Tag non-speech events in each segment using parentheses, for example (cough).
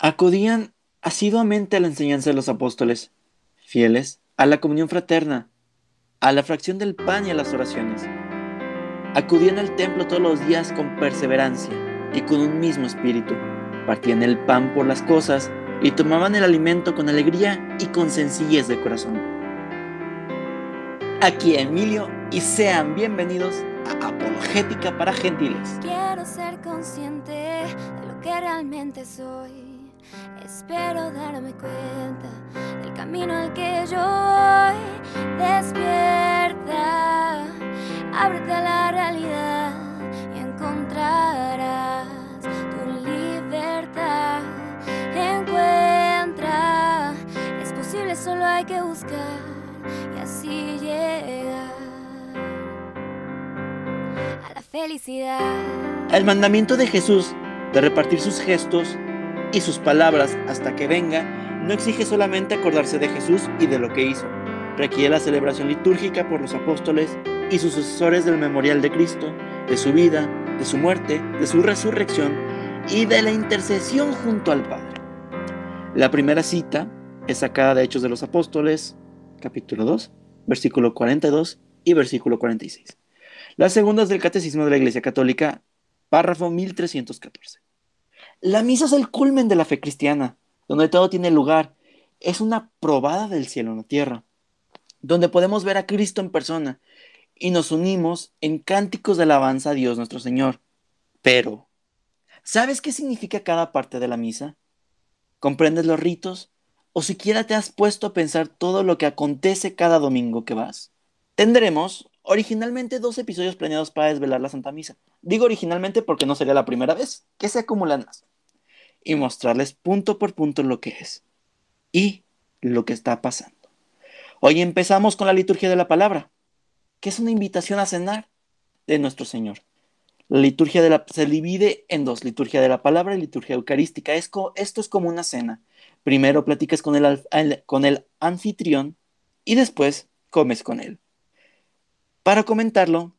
Acudían asiduamente a la enseñanza de los apóstoles, fieles a la comunión fraterna, a la fracción del pan y a las oraciones. Acudían al templo todos los días con perseverancia y con un mismo espíritu. Partían el pan por las cosas y tomaban el alimento con alegría y con sencillez de corazón. Aquí Emilio y sean bienvenidos a Apologética para Gentiles. Quiero ser consciente de lo que realmente soy. Espero darme cuenta del camino al que yo voy. Despierta, ábrete a la realidad y encontrarás tu libertad. Encuentra, es posible, solo hay que buscar y así llegar a la felicidad. El mandamiento de Jesús de repartir sus gestos y sus palabras hasta que venga no exige solamente acordarse de Jesús y de lo que hizo, requiere la celebración litúrgica por los apóstoles y sus sucesores del memorial de Cristo, de su vida, de su muerte, de su resurrección y de la intercesión junto al Padre. La primera cita es sacada de Hechos de los Apóstoles, capítulo 2, versículo 42 y versículo 46. La segunda es del Catecismo de la Iglesia Católica, párrafo 1314. La misa es el culmen de la fe cristiana, donde todo tiene lugar. Es una probada del cielo en la tierra, donde podemos ver a Cristo en persona y nos unimos en cánticos de alabanza a Dios nuestro Señor. Pero, ¿sabes qué significa cada parte de la misa? ¿Comprendes los ritos? ¿O siquiera te has puesto a pensar todo lo que acontece cada domingo que vas? Tendremos originalmente dos episodios planeados para desvelar la Santa Misa. Digo originalmente porque no sería la primera vez, que se acumulan más. Y mostrarles punto por punto lo que es y lo que está pasando. Hoy empezamos con la liturgia de la palabra, que es una invitación a cenar de nuestro Señor. La liturgia de la, se divide en dos, liturgia de la palabra y liturgia eucarística. esto es como una cena. Primero platicas con el, con el anfitrión y después comes con él. Para comentarlo,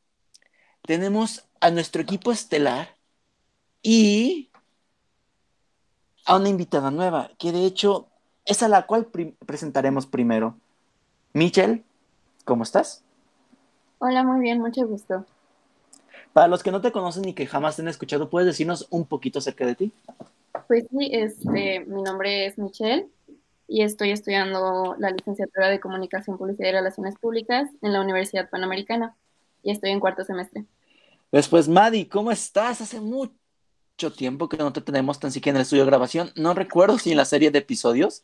tenemos a nuestro equipo estelar y a una invitada nueva, que de hecho es a la cual presentaremos primero. Michelle, ¿cómo estás? Hola, muy bien, mucho gusto. Para los que no te conocen y que jamás te han escuchado, ¿puedes decirnos un poquito acerca de ti? Pues sí, este, mi nombre es Michelle y estoy estudiando la licenciatura de Comunicación, Publicidad y Relaciones Públicas en la Universidad Panamericana y estoy en cuarto semestre. Después, Madi, ¿cómo estás? Hace mucho tiempo que no te tenemos tan siquiera en el estudio de grabación. No recuerdo si en la serie de episodios,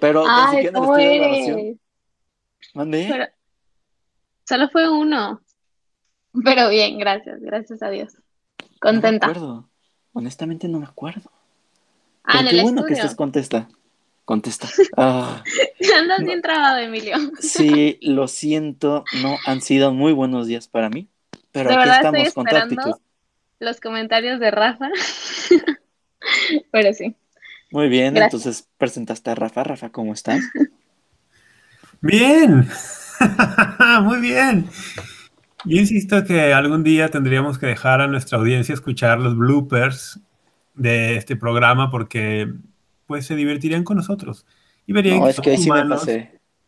pero tan siquiera en el estudio de grabación. ¿Mande? solo fue uno. Pero bien, gracias, gracias a Dios. Contenta. No me acuerdo. Honestamente no me acuerdo. Ah, qué bueno que estés contesta. Contesta. (laughs) Ah, Andas bien trabado, Emilio. Sí, lo siento. No han sido muy buenos días para mí. Pero aquí estamos con tu Los comentarios de Rafa. (laughs) pero sí. Muy bien, entonces presentaste a Rafa. Rafa, ¿cómo estás? (laughs) Bien. (laughs) muy bien. Yo insisto que algún día tendríamos que dejar a nuestra audiencia escuchar los bloopers de este programa porque pues se divertirían con nosotros y verían que, somos humanos,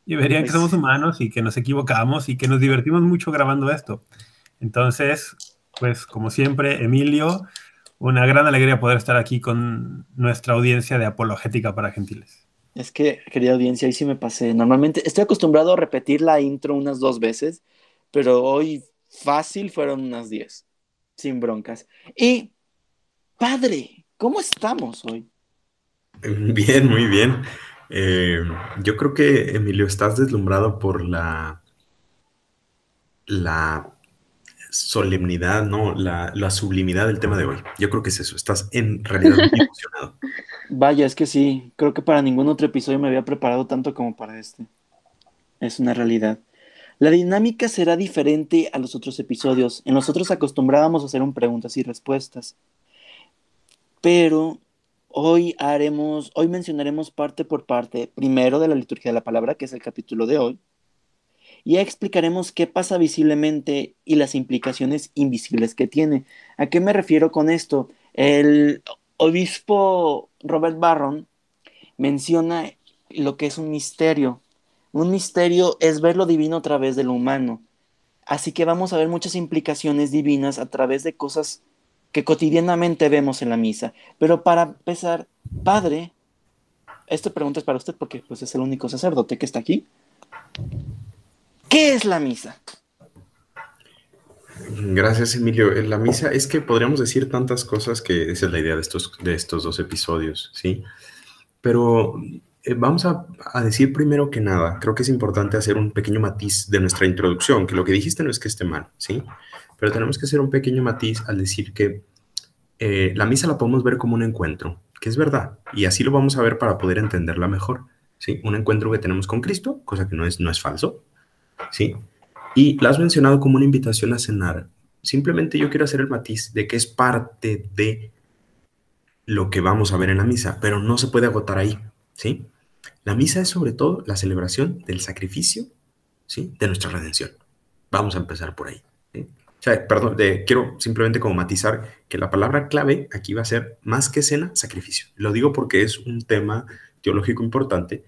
y verían que somos humanos y que nos equivocamos y que nos divertimos mucho grabando esto. Entonces, pues como siempre, Emilio, una gran alegría poder estar aquí con nuestra audiencia de Apologética para Gentiles. Es que, querida audiencia, ahí sí me pasé. Normalmente estoy acostumbrado a repetir la intro unas dos veces, pero hoy fácil fueron unas diez, sin broncas. Y, padre, ¿cómo estamos hoy? (laughs) Bien, muy bien. Eh, yo creo que, Emilio, estás deslumbrado por la, la solemnidad, ¿no? La, la, sublimidad del tema de hoy. Yo creo que es eso. Estás en realidad muy (laughs) emocionado. Vaya, es que sí. Creo que para ningún otro episodio me había preparado tanto como para este. Es una realidad. La dinámica será diferente a los otros episodios. En los otros acostumbrábamos a hacer un preguntas y respuestas. Pero hoy haremos, hoy mencionaremos parte por parte, primero de la liturgia de la palabra, que es el capítulo de hoy, y explicaremos qué pasa visiblemente y las implicaciones invisibles que tiene. ¿A qué me refiero con esto? El, obispo Robert Barron menciona lo que es un misterio. Un misterio es ver lo divino a través de lo humano. Así que vamos a ver muchas implicaciones divinas a través de cosas que cotidianamente vemos en la misa. Pero para empezar, Padre, esta pregunta es para usted porque pues, es el único sacerdote que está aquí. ¿Qué es la misa? Gracias, Emilio. En la misa es que podríamos decir tantas cosas que esa es la idea de estos, de estos dos episodios, ¿sí? Pero eh, vamos a, a, decir primero que nada, creo que es importante hacer un pequeño matiz de nuestra introducción, que lo que dijiste no es que esté mal, ¿sí? Pero tenemos que hacer un pequeño matiz al decir que eh, la misa la podemos ver como un encuentro, que es verdad, y así lo vamos a ver para poder entenderla mejor, ¿sí? Un encuentro que tenemos con Cristo, cosa que no es, no es falso, ¿sí? Y la has mencionado como una invitación a cenar. Simplemente yo quiero hacer el matiz de que es parte de lo que vamos a ver en la misa, pero no se puede agotar ahí, ¿sí? La misa es sobre todo la celebración del sacrificio, ¿sí? De nuestra redención. Vamos a empezar por ahí. ¿sí? O sea, perdón, quiero simplemente como matizar que la palabra clave aquí va a ser más que cena, sacrificio. Lo digo porque es un tema teológico importante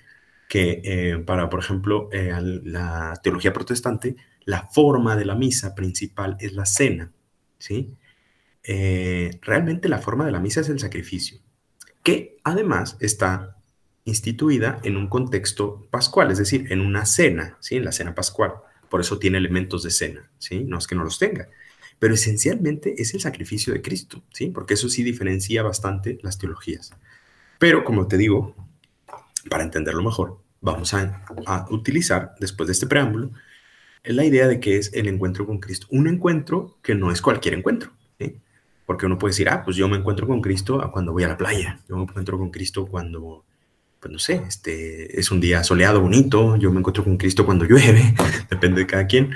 que eh, para, por ejemplo, eh, la teología protestante, la forma de la misa principal es la cena, ¿sí? Eh, realmente la forma de la misa es el sacrificio, que además está instituida en un contexto pascual, es decir, en una cena, ¿sí? En la cena pascual. Por eso tiene elementos de cena, ¿sí? No es que no los tenga. Pero esencialmente es el sacrificio de Cristo, ¿sí? Porque eso sí diferencia bastante las teologías. Pero, como te digo, para entenderlo mejor, vamos a, a utilizar, después de este preámbulo, la idea de que es el encuentro con Cristo. Un encuentro que no es cualquier encuentro, ¿sí? Porque uno puede decir, ah, pues yo me encuentro con Cristo cuando voy a la playa, yo me encuentro con Cristo cuando pues no sé, este, es un día soleado, bonito, yo me encuentro con Cristo cuando llueve, (laughs) depende de cada quien.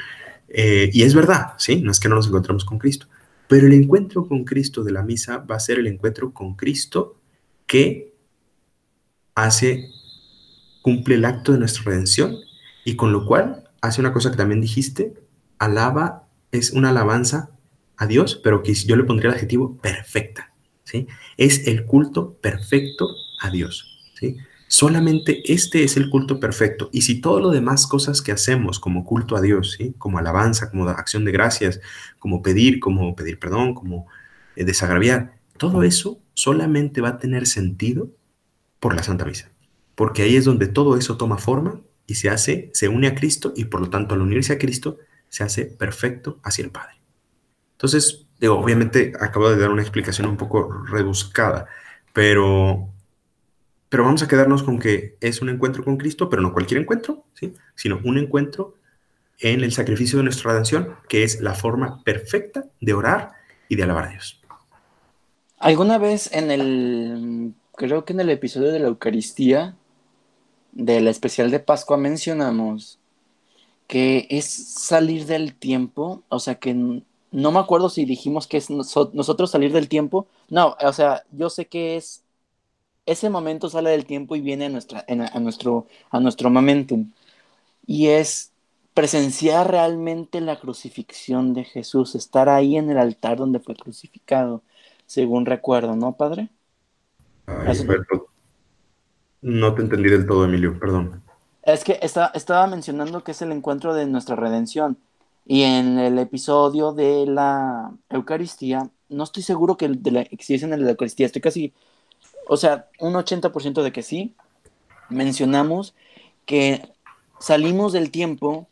Eh, y es verdad, ¿sí? No es que no nos encontramos con Cristo, pero el encuentro con Cristo de la misa va a ser el encuentro con Cristo que hace, cumple el acto de nuestra redención y con lo cual hace una cosa que también dijiste, alaba, es una alabanza a Dios, pero que yo le pondría el adjetivo perfecta, ¿sí? Es el culto perfecto a Dios, ¿sí? Solamente este es el culto perfecto. Y si todo lo demás cosas que hacemos como culto a Dios, ¿sí? como alabanza, como acción de gracias, como pedir, como pedir perdón, como eh, desagraviar, todo eso solamente va a tener sentido por la Santa Misa. Porque ahí es donde todo eso toma forma y se hace, se une a Cristo y por lo tanto al unirse a Cristo se hace perfecto hacia el Padre. Entonces, digo, obviamente acabo de dar una explicación un poco rebuscada, pero pero vamos a quedarnos con que es un encuentro con Cristo, pero no cualquier encuentro, ¿sí? sino un encuentro en el sacrificio de nuestra redención, que es la forma perfecta de orar y de alabar a Dios. ¿Alguna vez en el, creo que en el episodio de la Eucaristía, del especial de Pascua, mencionamos que es salir del tiempo, o sea que no me acuerdo si dijimos que es nosotros salir del tiempo, no, o sea, yo sé que es ese momento sale del tiempo y viene a, nuestra, a, nuestro, a nuestro momentum. Y es presenciar realmente la crucifixión de Jesús, estar ahí en el altar donde fue crucificado, según recuerdo, ¿no, Padre? No te entendí del todo, Emilio, perdón. Es que estaba mencionando que es el encuentro de nuestra redención. Y en el episodio de la Eucaristía, no estoy seguro que, de la, si es en la Eucaristía, estoy casi o sea, un 80% de que sí, mencionamos que salimos del tiempo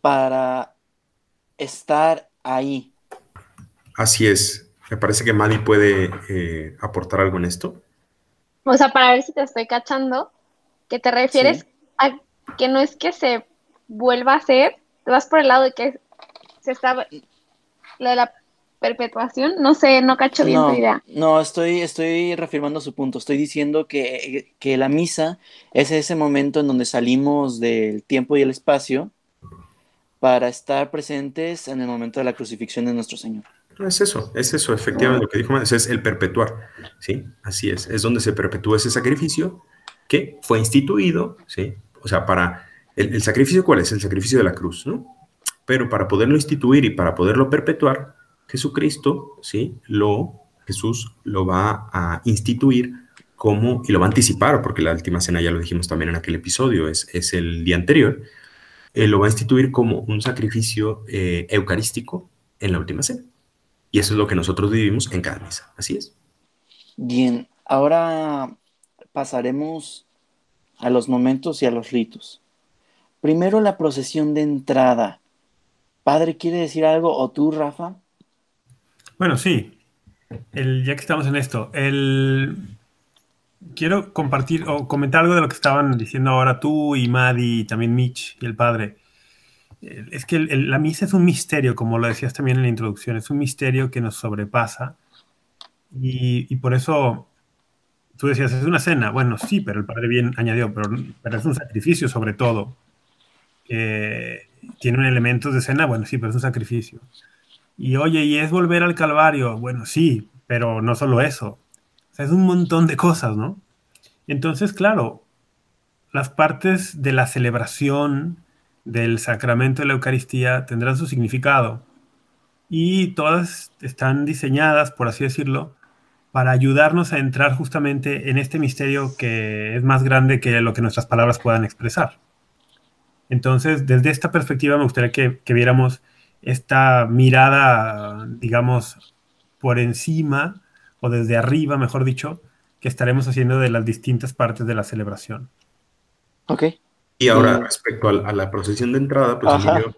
para estar ahí. Así es. Me parece que Madi puede eh, aportar algo en esto. O sea, para ver si te estoy cachando, que te refieres a que no es que se vuelva a hacer, te vas por el lado de que se está, lo de la perpetuación, no sé, no cacho bien tu idea. No, estoy, estoy reafirmando su punto, estoy diciendo que, que la misa es ese momento en donde salimos del tiempo y el espacio para estar presentes en el momento de la crucifixión de nuestro Señor. Es eso, es eso, efectivamente, lo que dijo es el perpetuar, ¿sí? Así es, es donde se perpetúa ese sacrificio que fue instituido, ¿sí? O sea, para, el, el sacrificio, ¿cuál es? El sacrificio de la cruz, ¿no? Pero para poderlo instituir y para poderlo perpetuar, Jesucristo, ¿sí? Lo Jesús lo va a instituir como, y lo va a anticipar, porque la última cena ya lo dijimos también en aquel episodio, es, es el día anterior, eh, lo va a instituir como un sacrificio eh, eucarístico en la última cena. Y eso es lo que nosotros vivimos en cada misa. Así es. Bien, ahora pasaremos a los momentos y a los ritos. Primero la procesión de entrada. Padre, ¿quiere decir algo? ¿O tú, Rafa? Bueno, sí. El, ya que estamos en esto, el, quiero compartir o comentar algo de lo que estaban diciendo ahora tú y Maddie y también Mitch y el padre. Es que la misa es un misterio, como lo decías también en la introducción, es un misterio que nos sobrepasa y, por eso tú decías, es una cena. Bueno, sí, pero el padre bien añadió, pero, pero es un sacrificio sobre todo. que tiene elementos de cena, bueno, sí, pero es un sacrificio. Y oye, ¿y es volver al Calvario? Bueno, sí, pero no solo eso. O sea, es un montón de cosas, ¿no? Entonces, claro, las partes de la celebración del sacramento de la Eucaristía tendrán su significado y todas están diseñadas, por así decirlo, para ayudarnos a entrar justamente en este misterio que es más grande que lo que nuestras palabras puedan expresar. Entonces, desde esta perspectiva me gustaría que, que viéramos esta mirada, digamos, por encima o desde arriba, mejor dicho, que estaremos haciendo de las distintas partes de la celebración. Ok. Y ahora, respecto a, la procesión de entrada, pues Emilio,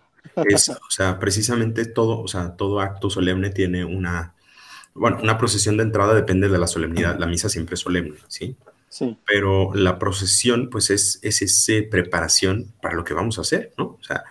es, (laughs) o sea, precisamente todo, o sea, todo acto solemne tiene una, bueno, una procesión de entrada depende de la solemnidad, la misa siempre es solemne, ¿sí? Sí. Pero la procesión, pues es, es esa preparación para lo que vamos a hacer, ¿no? O sea,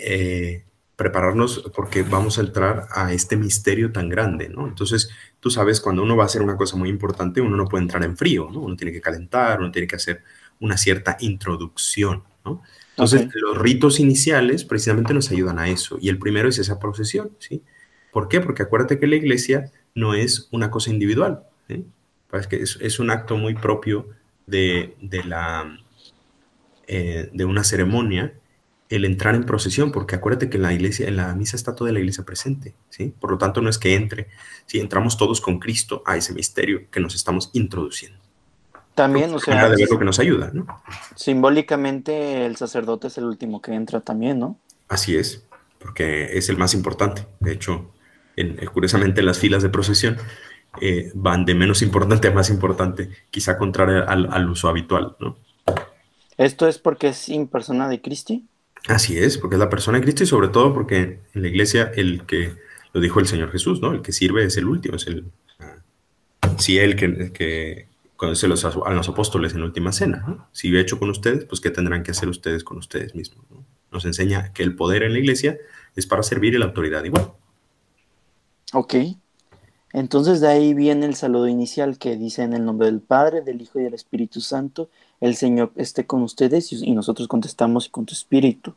eh, prepararnos porque vamos a entrar a este misterio tan grande, ¿no? Entonces, tú sabes, cuando uno va a hacer una cosa muy importante, uno no puede entrar en frío, ¿no? Uno tiene que calentar, uno tiene que hacer una cierta introducción, ¿no? Entonces, los ritos iniciales precisamente nos ayudan a eso. Y el primero es esa procesión, ¿sí? ¿Por qué? Porque acuérdate que la iglesia no es una cosa individual, ¿sí? Es que es, un acto muy propio de, la, eh, de una ceremonia el entrar en procesión, porque acuérdate que en la iglesia, en la misa está toda la iglesia presente, ¿sí? Por lo tanto, no es que entre, si entramos todos con Cristo a ese misterio que nos estamos introduciendo. También, o sea, de ver lo que nos ayuda, ¿no? Simbólicamente el sacerdote es el último que entra también, ¿no? Así es, porque es el más importante. De hecho, en, eh, curiosamente las filas de procesión eh, van de menos importante a más importante, quizá contrario al, al uso habitual, ¿no? ¿Esto es porque es in persona de Cristo? Así es, porque es la persona de Cristo y sobre todo porque en la iglesia el que, lo dijo el Señor Jesús, ¿no? El que sirve es el último, es el, si él que, que conoce los, a los apóstoles en la última cena, ¿no? Si he hecho con ustedes, pues ¿qué tendrán que hacer ustedes con ustedes mismos? Nos enseña que el poder en la iglesia es para servir y la autoridad igual. Ok. Entonces de ahí viene el saludo inicial que dice en el nombre del Padre, del Hijo y del Espíritu Santo el Señor esté con ustedes y nosotros contestamos con tu espíritu.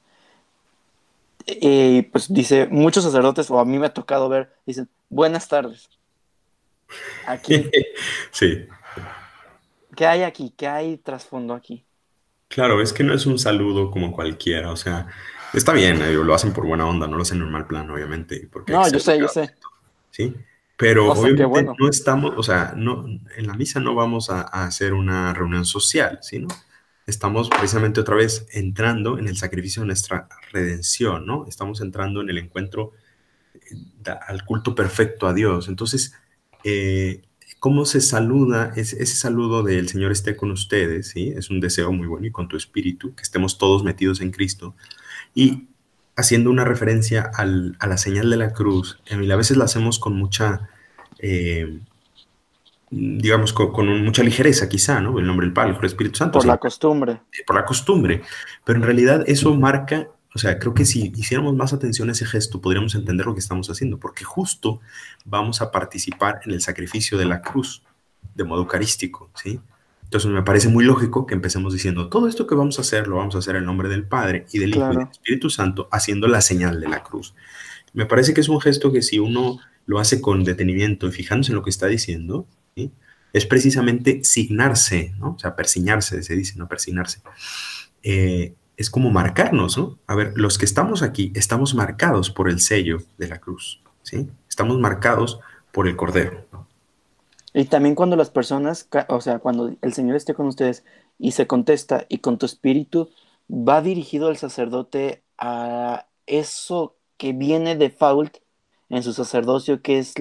Y pues dice, muchos sacerdotes, o a mí me ha tocado ver, dicen, buenas tardes. Aquí. (laughs) sí. ¿Qué hay aquí? ¿Qué hay trasfondo aquí? Claro, es que no es un saludo como cualquiera, o sea, está bien, eh, lo hacen por buena onda, no lo hacen en normal plan, obviamente. Porque no, yo sé, yo sé. Sí, pero obviamente no estamos, o sea, no, en la misa no vamos a, hacer una reunión social, sino estamos precisamente otra vez entrando en el sacrificio de nuestra redención, ¿no? Estamos entrando en el encuentro eh, al culto perfecto a Dios. Entonces, eh, ¿cómo se saluda? ese saludo del Señor esté con ustedes, ¿sí? Es un deseo muy bueno y con tu espíritu, que estemos todos metidos en Cristo. Y haciendo una referencia a la señal de la cruz, a veces la hacemos con mucha, eh, digamos, con, mucha ligereza quizá, ¿no? El nombre del Padre, el Espíritu Santo. Por la costumbre. Por la costumbre. Pero en realidad eso marca, o sea, creo que si hiciéramos más atención a ese gesto, podríamos entender lo que estamos haciendo, porque justo vamos a participar en el sacrificio de la cruz de modo eucarístico, ¿sí? Entonces me parece muy lógico que empecemos diciendo, todo esto que vamos a hacer lo vamos a hacer en nombre del Padre y del Hijo y del Espíritu Santo, haciendo la señal de la cruz. Me parece que es un gesto que si uno lo hace con detenimiento y fijándose en lo que está diciendo, es precisamente signarse, ¿no? O sea, persignarse, se dice, ¿no? Persignarse. Eh, es como marcarnos, ¿no? A ver, los que estamos aquí estamos marcados por el sello de la cruz, ¿sí? Estamos marcados por el Cordero, Y también cuando las personas, o sea, cuando el Señor esté con ustedes y se contesta y con tu espíritu, va dirigido el sacerdote a eso que viene default en su sacerdocio, que es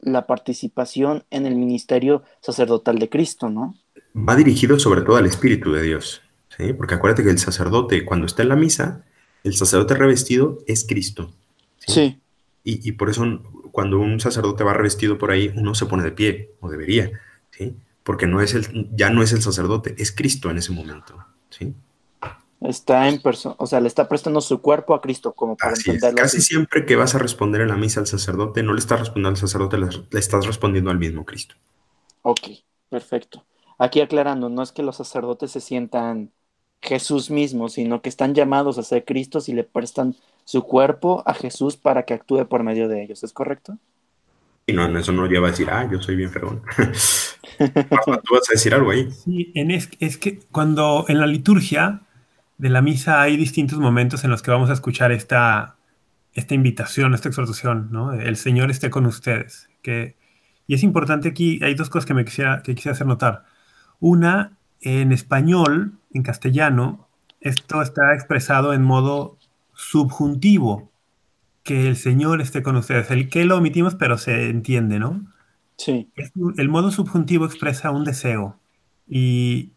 la participación en el ministerio sacerdotal de Cristo, ¿no? Va dirigido sobre todo al Espíritu de Dios, ¿sí? Porque acuérdate que el sacerdote, cuando está en la misa, el sacerdote revestido es Cristo. Sí, Y, y por eso cuando un sacerdote va revestido por ahí, uno se pone de pie, o debería, ¿sí? Porque no es el, ya no es el sacerdote, es Cristo en ese momento, ¿sí? está en persona, o sea, le está prestando su cuerpo a Cristo, como para Así es. Casi así. siempre que vas a responder en la misa al sacerdote, no le estás respondiendo al sacerdote, le, le estás respondiendo al mismo Cristo. Ok, perfecto. Aquí aclarando, no es que los sacerdotes se sientan Jesús mismo, sino que están llamados a ser Cristos y le prestan su cuerpo a Jesús para que actúe por medio de ellos, ¿es correcto? Y no, eso no lleva a decir, ah, yo soy bien fregón. (laughs) Tú vas a decir algo ahí. Sí, en es, es que cuando en la liturgia de la misa hay distintos momentos en los que vamos a escuchar esta, esta invitación, esta exhortación, ¿no? El Señor esté con ustedes. Que, y es importante aquí, hay dos cosas que me quisiera, que quisiera hacer notar. Una, en español, en castellano, esto está expresado en modo subjuntivo, que el Señor esté con ustedes. El que lo omitimos, pero se entiende, ¿no? Sí, El modo subjuntivo expresa un deseo. ¿Y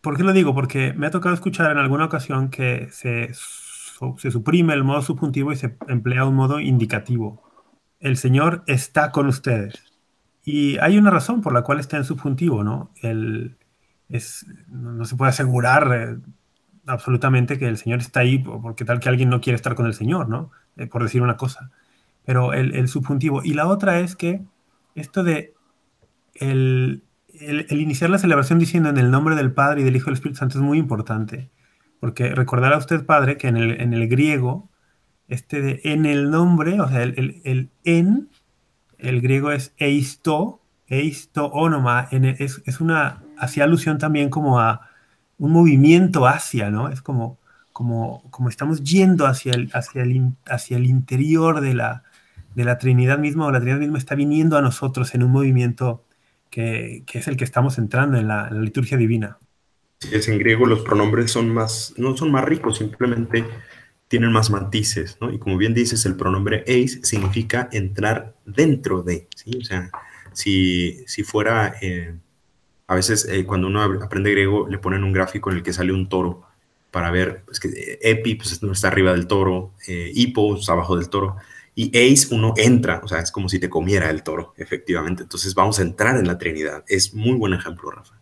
por qué lo digo? Porque me ha tocado escuchar en alguna ocasión que se, se suprime el modo subjuntivo y se emplea un modo indicativo. El Señor está con ustedes. Y hay una razón por la cual está en subjuntivo, ¿no? El, no se puede asegurar eh, absolutamente que el Señor está ahí po- porque tal que alguien no quiere estar con el Señor, ¿no? Eh, por decir una cosa. Pero el, subjuntivo. Y la otra es que esto de el, iniciar la celebración diciendo en el nombre del Padre y del Hijo y del Espíritu Santo es muy importante. Porque recordará usted, Padre, que en el, en griego, este de en el nombre, o sea, el, en, el griego es eisto, eisto onoma, en el- es, es una, hacía alusión también como a un movimiento hacia, ¿no? Es como, como, como estamos yendo hacia el, hacia el, hacia el interior de la, de la Trinidad misma, o la Trinidad misma está viniendo a nosotros en un movimiento que, que es el que estamos entrando en la, liturgia divina. Si es en griego, los pronombres son más, no son más ricos, simplemente tienen más matices, ¿no? Y como bien dices, el pronombre eis significa entrar dentro de, ¿sí? O sea, si, si fuera, eh, a veces eh, cuando uno aprende griego le ponen un gráfico en el que sale un toro para ver, pues que eh, epi pues no está arriba del toro, eh, hipo está abajo del toro, y eis uno entra, o sea, es como si te comiera el toro, efectivamente. Entonces vamos a entrar en la Trinidad. Es muy buen ejemplo, Rafa.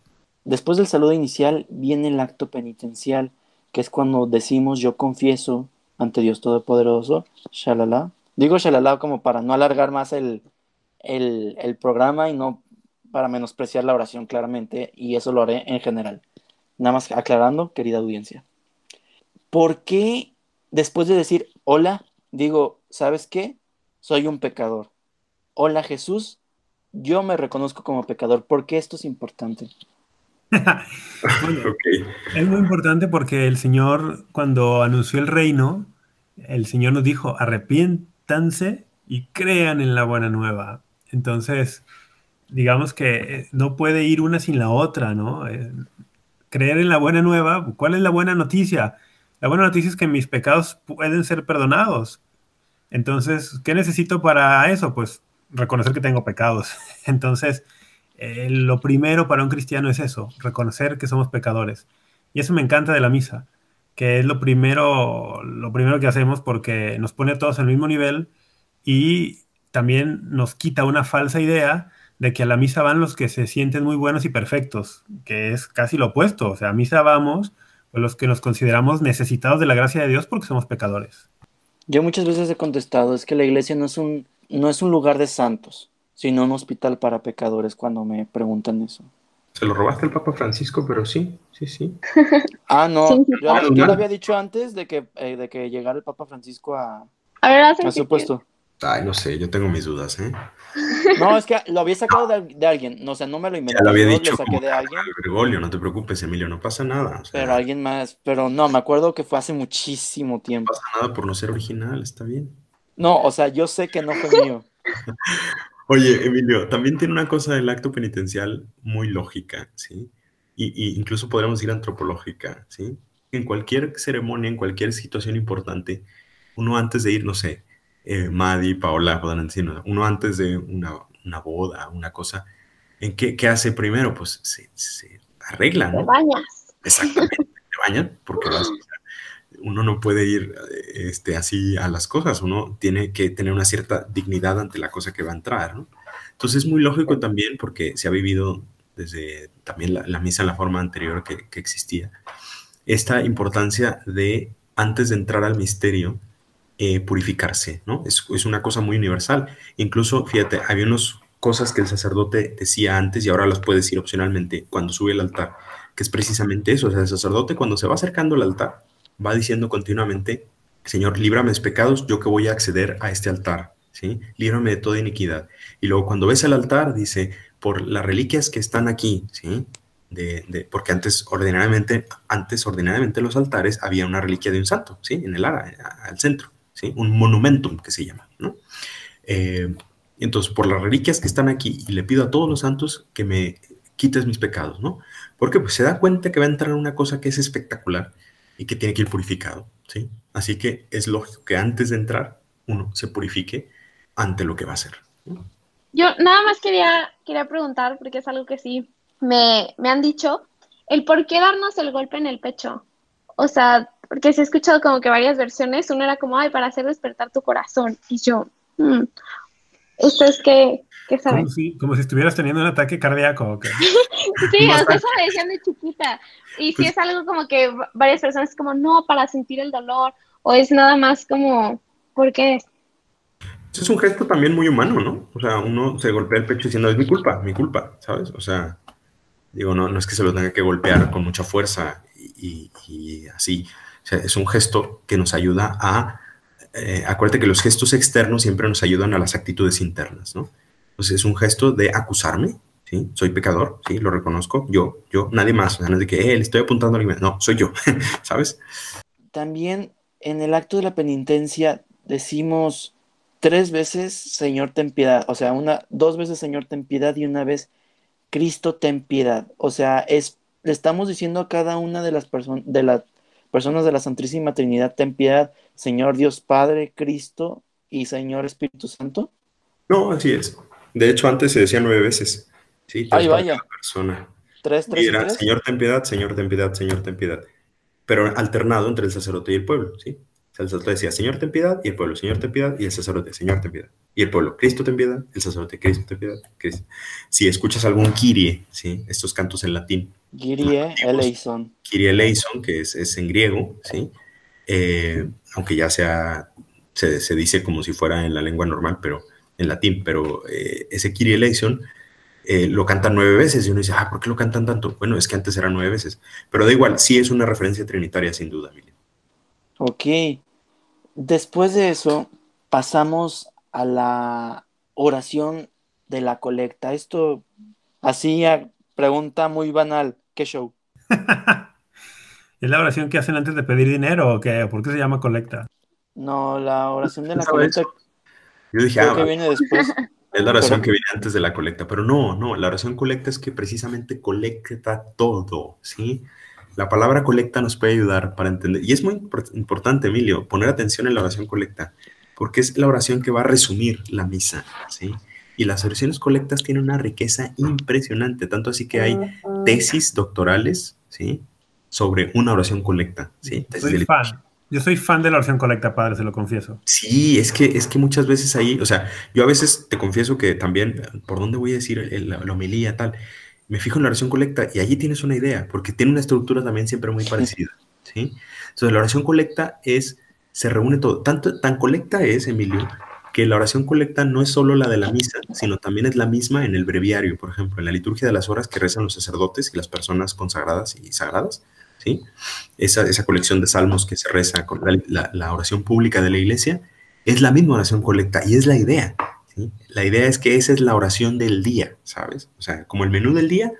Después del saludo inicial viene el acto penitencial, que es cuando decimos yo confieso ante Dios Todopoderoso, shalala. Digo shalala como para no alargar más el, el programa y no para menospreciar la oración claramente, y eso lo haré en general. Nada más aclarando, querida audiencia. ¿Por qué después de decir hola, digo, ¿sabes qué? Soy un pecador. Hola Jesús, yo me reconozco como pecador. ¿Por qué esto es importante? (laughs) Bueno, es muy importante porque el Señor, cuando anunció el reino, el Señor nos dijo, arrepiéntanse y crean en la buena nueva. Entonces, digamos que eh, no puede ir una sin la otra, ¿no? Eh, creer en la buena nueva, ¿cuál es la buena noticia? La buena noticia es que mis pecados pueden ser perdonados. Entonces, ¿qué necesito para eso? Pues reconocer que tengo pecados. (laughs) Entonces, eh, lo primero para un cristiano es eso, reconocer que somos pecadores. Y eso me encanta de la misa, que es lo primero, lo primero que hacemos porque nos pone a todos al mismo nivel y también nos quita una falsa idea de que a la misa van los que se sienten muy buenos y perfectos, que es casi lo opuesto. O sea, a misa vamos pues, los que nos consideramos necesitados de la gracia de Dios porque somos pecadores. Yo muchas veces he contestado, es que la iglesia no es un, no es un lugar de santos, sino un hospital para pecadores cuando me preguntan eso. Se lo robaste al Papa Francisco, pero sí, sí, sí. (laughs) Ah, no, Sí, sí, yo, lo había dicho antes de que, eh, de que llegara el Papa Francisco a, A ver, a su puesto. Ay, no sé, yo tengo mis dudas, ¿eh? No, es que lo había sacado de, de alguien, no, o sea, no me lo inventé, Ya lo había dicho lo saqué de alguien, Bergoglio, no te preocupes, Emilio, no pasa nada. O sea, pero alguien más, pero no, me acuerdo que fue hace muchísimo no tiempo. pasa nada por no ser original, está bien. No, o sea, yo sé que no fue mío. (laughs) Oye, Emilio, también tiene una cosa del acto penitencial muy lógica, ¿sí? Y, incluso podríamos decir antropológica, ¿sí? En cualquier ceremonia, en cualquier situación importante, uno antes de ir, no sé, eh, Madi, Paola, decir, uno antes de una, una boda, una cosa, ¿en qué, qué, hace primero? Pues se, se arregla, ¿no? Te bañas. Exactamente, (laughs) te bañan porque vas, uno no puede ir este, así a las cosas, uno tiene que tener una cierta dignidad ante la cosa que va a entrar, ¿no? Entonces es muy lógico también porque se ha vivido desde también la, misa en la forma anterior que, que, existía, esta importancia de, antes de entrar al misterio, eh, purificarse, ¿no? Es, es, una cosa muy universal. Incluso, fíjate, había unas cosas que el sacerdote decía antes y ahora las puede decir opcionalmente cuando sube al altar, que es precisamente eso, o sea, el sacerdote cuando se va acercando al altar, va diciendo continuamente, Señor, líbrame de pecados, yo que voy a acceder a este altar, ¿sí? Líbrame de toda iniquidad. Y luego cuando ves el altar, dice, por las reliquias que están aquí, ¿sí? De, porque antes ordinariamente, antes ordinariamente los altares había una reliquia de un santo, ¿sí? En el ara, al centro, Un monumentum que se llama, ¿no? Eh, entonces, por las reliquias que están aquí, y le pido a todos los santos que me quites mis pecados, ¿no? Porque pues se da cuenta que va a entrar una cosa que es espectacular y que tiene que ir purificado, ¿sí? Así que es lógico que antes de entrar uno se purifique ante lo que va a hacer. Yo nada más quería, quería preguntar, porque es algo que sí me, me han dicho, el por qué darnos el golpe en el pecho. O sea, porque se ha escuchado como que varias versiones, uno era como, ay, para hacer despertar tu corazón. Y yo, mm, esto es que, ¿qué sabes? Como si, como si estuvieras teniendo un ataque cardíaco. (laughs) sí, o sea, eso me decían de chiquita. Y si pues es algo como que varias personas como, no, para sentir el dolor, o es nada más como, ¿por qué? Es un gesto también muy humano, ¿no? O sea, uno se golpea el pecho diciendo, es mi culpa, mi culpa, ¿sabes? O sea, digo, no, no es que se lo tenga que golpear con mucha fuerza y, así. O sea, es un gesto que nos ayuda a... Eh, acuérdate que los gestos externos siempre nos ayudan a las actitudes internas, ¿no? Entonces es un gesto de acusarme, ¿sí? Soy pecador, sí, lo reconozco, yo, yo, nadie más, o sea, no es de que, eh, le estoy apuntando a alguien, no, soy yo, (laughs) ¿sabes? También en el acto de la penitencia decimos tres veces, Señor, ten piedad, o sea, una, dos veces, Señor, ten piedad y una vez, Cristo, ten piedad, o sea, es, le estamos diciendo a cada una de las personas, de las personas de la Santísima Trinidad, ten piedad, Señor Dios Padre, Cristo y Señor Espíritu Santo. No, así es. De hecho, antes se decía nueve veces. Sí, Ay, vaya. Persona. Tres, tres, era, Señor, ten piedad, Señor, ten piedad, Señor, ten piedad. Pero alternado entre el sacerdote y el pueblo, ¿sí? El sacerdote decía, Señor, ten piedad, y el pueblo, Señor, ten piedad, y el sacerdote, Señor, ten piedad. Y el pueblo, Cristo, ten piedad, el sacerdote, Cristo, ten piedad. Cristo. Si escuchas algún Kyrie, ¿sí? Estos cantos en latín. Kyrie eleison. Kyrie eleison, que es, es en griego, ¿sí? Eh, aunque ya sea, se, se, dice como si fuera en la lengua normal, pero en latín, pero eh, ese Kyrie eleison eh, lo cantan nueve veces y uno dice, ah, ¿por qué lo cantan tanto? Bueno, es que antes eran nueve veces, pero da igual, sí es una referencia trinitaria sin duda, Emilio. Ok, después de eso pasamos a la oración de la colecta. Esto, así, pregunta muy banal, ¿qué show? (laughs) ¿Es la oración que hacen antes de pedir dinero o qué? ¿Por qué se llama colecta? No, la oración de la colecta. Yo dije, ah, que viene después. (laughs) Es la oración que viene antes de la colecta, pero no, no, la oración colecta es que precisamente colecta todo, ¿sí? La palabra colecta nos puede ayudar para entender, y es muy importante, Emilio, poner atención en la oración colecta, porque es la oración que va a resumir la misa, ¿sí? Y las oraciones colectas tienen una riqueza impresionante, tanto así que hay tesis doctorales, ¿sí? Sobre una oración colecta, ¿sí? Soy fan. Yo soy fan de la oración colecta, padre, se lo confieso. Sí, es que, es que muchas veces ahí, o sea, yo a veces te confieso que también, ¿por dónde voy a decir la, homilía, tal? Me fijo en la oración colecta y allí tienes una idea, porque tiene una estructura también siempre muy parecida, ¿sí? Entonces, la oración colecta es, se reúne todo. Tanto, tan colecta es, Emilio, que la oración colecta no es solo la de la misa, sino también es la misma en el breviario, por ejemplo, en la liturgia de las horas que rezan los sacerdotes y las personas consagradas y sagradas esa, colección de salmos que se reza con la, oración pública de la iglesia, es la misma oración colecta y es la idea. La idea es que esa es la oración del día, ¿sabes? O sea, como el menú del día,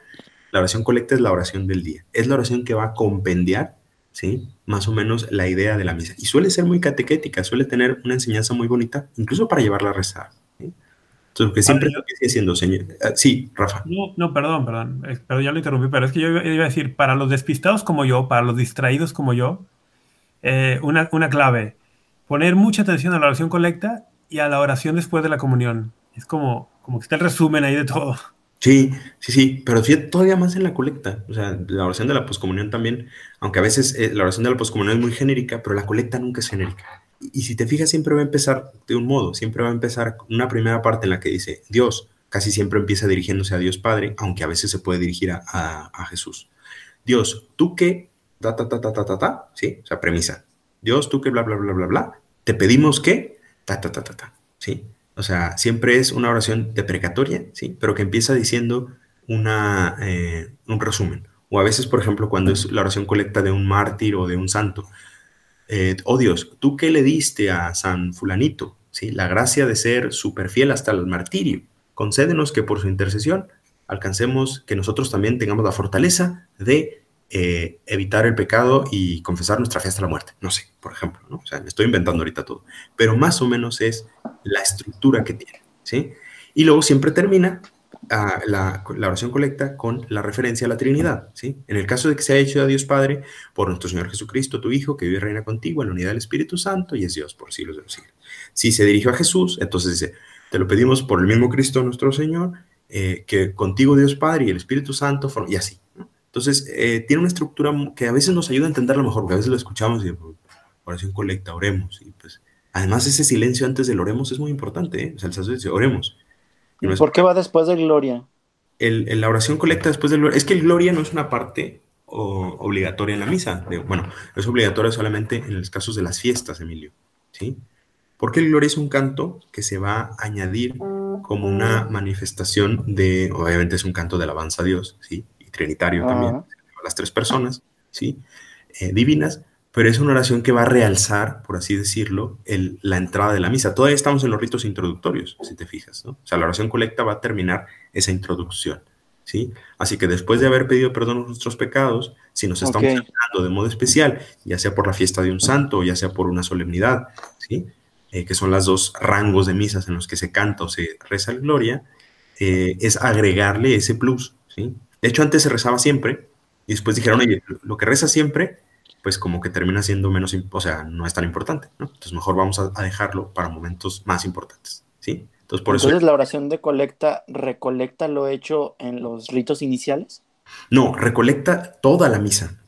la oración colecta es la oración del día. Es la oración que va a compendiar, ¿sí? Más o menos la idea de la misa. Y suele ser muy catequética, suele tener una enseñanza muy bonita, incluso para llevarla a rezar. Entonces, que siempre sigue siendo Señor. Ah, sí, Rafa. No, no, perdón, perdón, pero ya lo interrumpí, pero es que yo iba a decir, para los despistados como yo, para los distraídos como yo, eh, una, una clave, poner mucha atención a la oración colecta y a la oración después de la comunión. Es como, como que está el resumen ahí de todo. Sí, sí, sí, pero fíjate todavía más en la colecta. O sea, la oración de la poscomunión también, aunque a veces eh, la oración de la poscomunión es muy genérica, pero la colecta nunca es genérica. Y si te fijas, siempre va a empezar de un modo, siempre va a empezar una primera parte en la que dice Dios, casi siempre empieza dirigiéndose a Dios Padre, aunque a veces se puede dirigir a, Jesús. Dios, tú que, ta, ta, ta, ta, ta, ta, ta, ¿sí? O sea, premisa. Dios, tú que, bla, bla, bla, bla, bla, te pedimos que, ta, ta, ta, ta, ta, ¿sí? O sea, siempre es una oración deprecatoria, ¿sí? Pero que empieza diciendo una, eh, un resumen. O a veces, por ejemplo, cuando es la oración colecta de un mártir o de un santo, eh, oh Dios, ¿tú qué le diste a San Fulanito? ¿Sí? La gracia de ser súper fiel hasta el martirio. Concédenos que por su intercesión alcancemos que nosotros también tengamos la fortaleza de eh, evitar el pecado y confesar nuestra fe hasta la muerte. No sé, por ejemplo, ¿no? O sea, me estoy inventando ahorita todo. Pero más o menos es la estructura que tiene, ¿sí? Y luego siempre termina la, oración colecta con la referencia a la Trinidad. ¿sí? En el caso de que sea hecho a Dios Padre por nuestro Señor Jesucristo, tu Hijo, que vive y reina contigo en la unidad del Espíritu Santo y es Dios por siglos de los siglos. Si se dirigió a Jesús, entonces dice, te lo pedimos por el mismo Cristo nuestro Señor, eh, que contigo Dios Padre y el Espíritu Santo, y así. Entonces, eh, tiene una estructura que a veces nos ayuda a entenderlo mejor, porque a veces lo escuchamos y oración colecta, oremos. Y pues, además, ese silencio antes del oremos es muy importante. ¿eh? O sea, el sacerdote dice, oremos ¿Por qué va después de Gloria? El, la oración colecta después de Gloria. Es que el Gloria no es una parte obligatoria en la misa. bueno, es obligatoria solamente en los casos de las fiestas, Emilio. ¿Sí? Porque el Gloria es un canto que se va a añadir como una manifestación de, obviamente es un canto de alabanza a Dios, ¿sí? Trinitario también, las tres personas, ¿sí? Eh, divinas, pero es una oración que va a realzar, por así decirlo, el, la entrada de la misa. Todavía estamos en los ritos introductorios, si te fijas, ¿no? O sea, la oración colecta va a terminar esa introducción, ¿sí? Así que después de haber pedido perdón por nuestros pecados, si nos estamos okay. de modo especial, ya sea por la fiesta de un santo, o ya sea por una solemnidad, ¿sí? Eh, que son las dos rangos de misas en los que se canta o se reza el gloria, eh, es agregarle ese plus, ¿sí? De hecho, antes se rezaba siempre, y después dijeron, oye, lo que reza siempre pues como que termina siendo menos, o sea, no es tan importante, ¿no? Entonces mejor vamos a, dejarlo para momentos más importantes, ¿sí? Entonces por Entonces, la oración de colecta recolecta lo hecho en los ritos iniciales? No, recolecta toda la misa,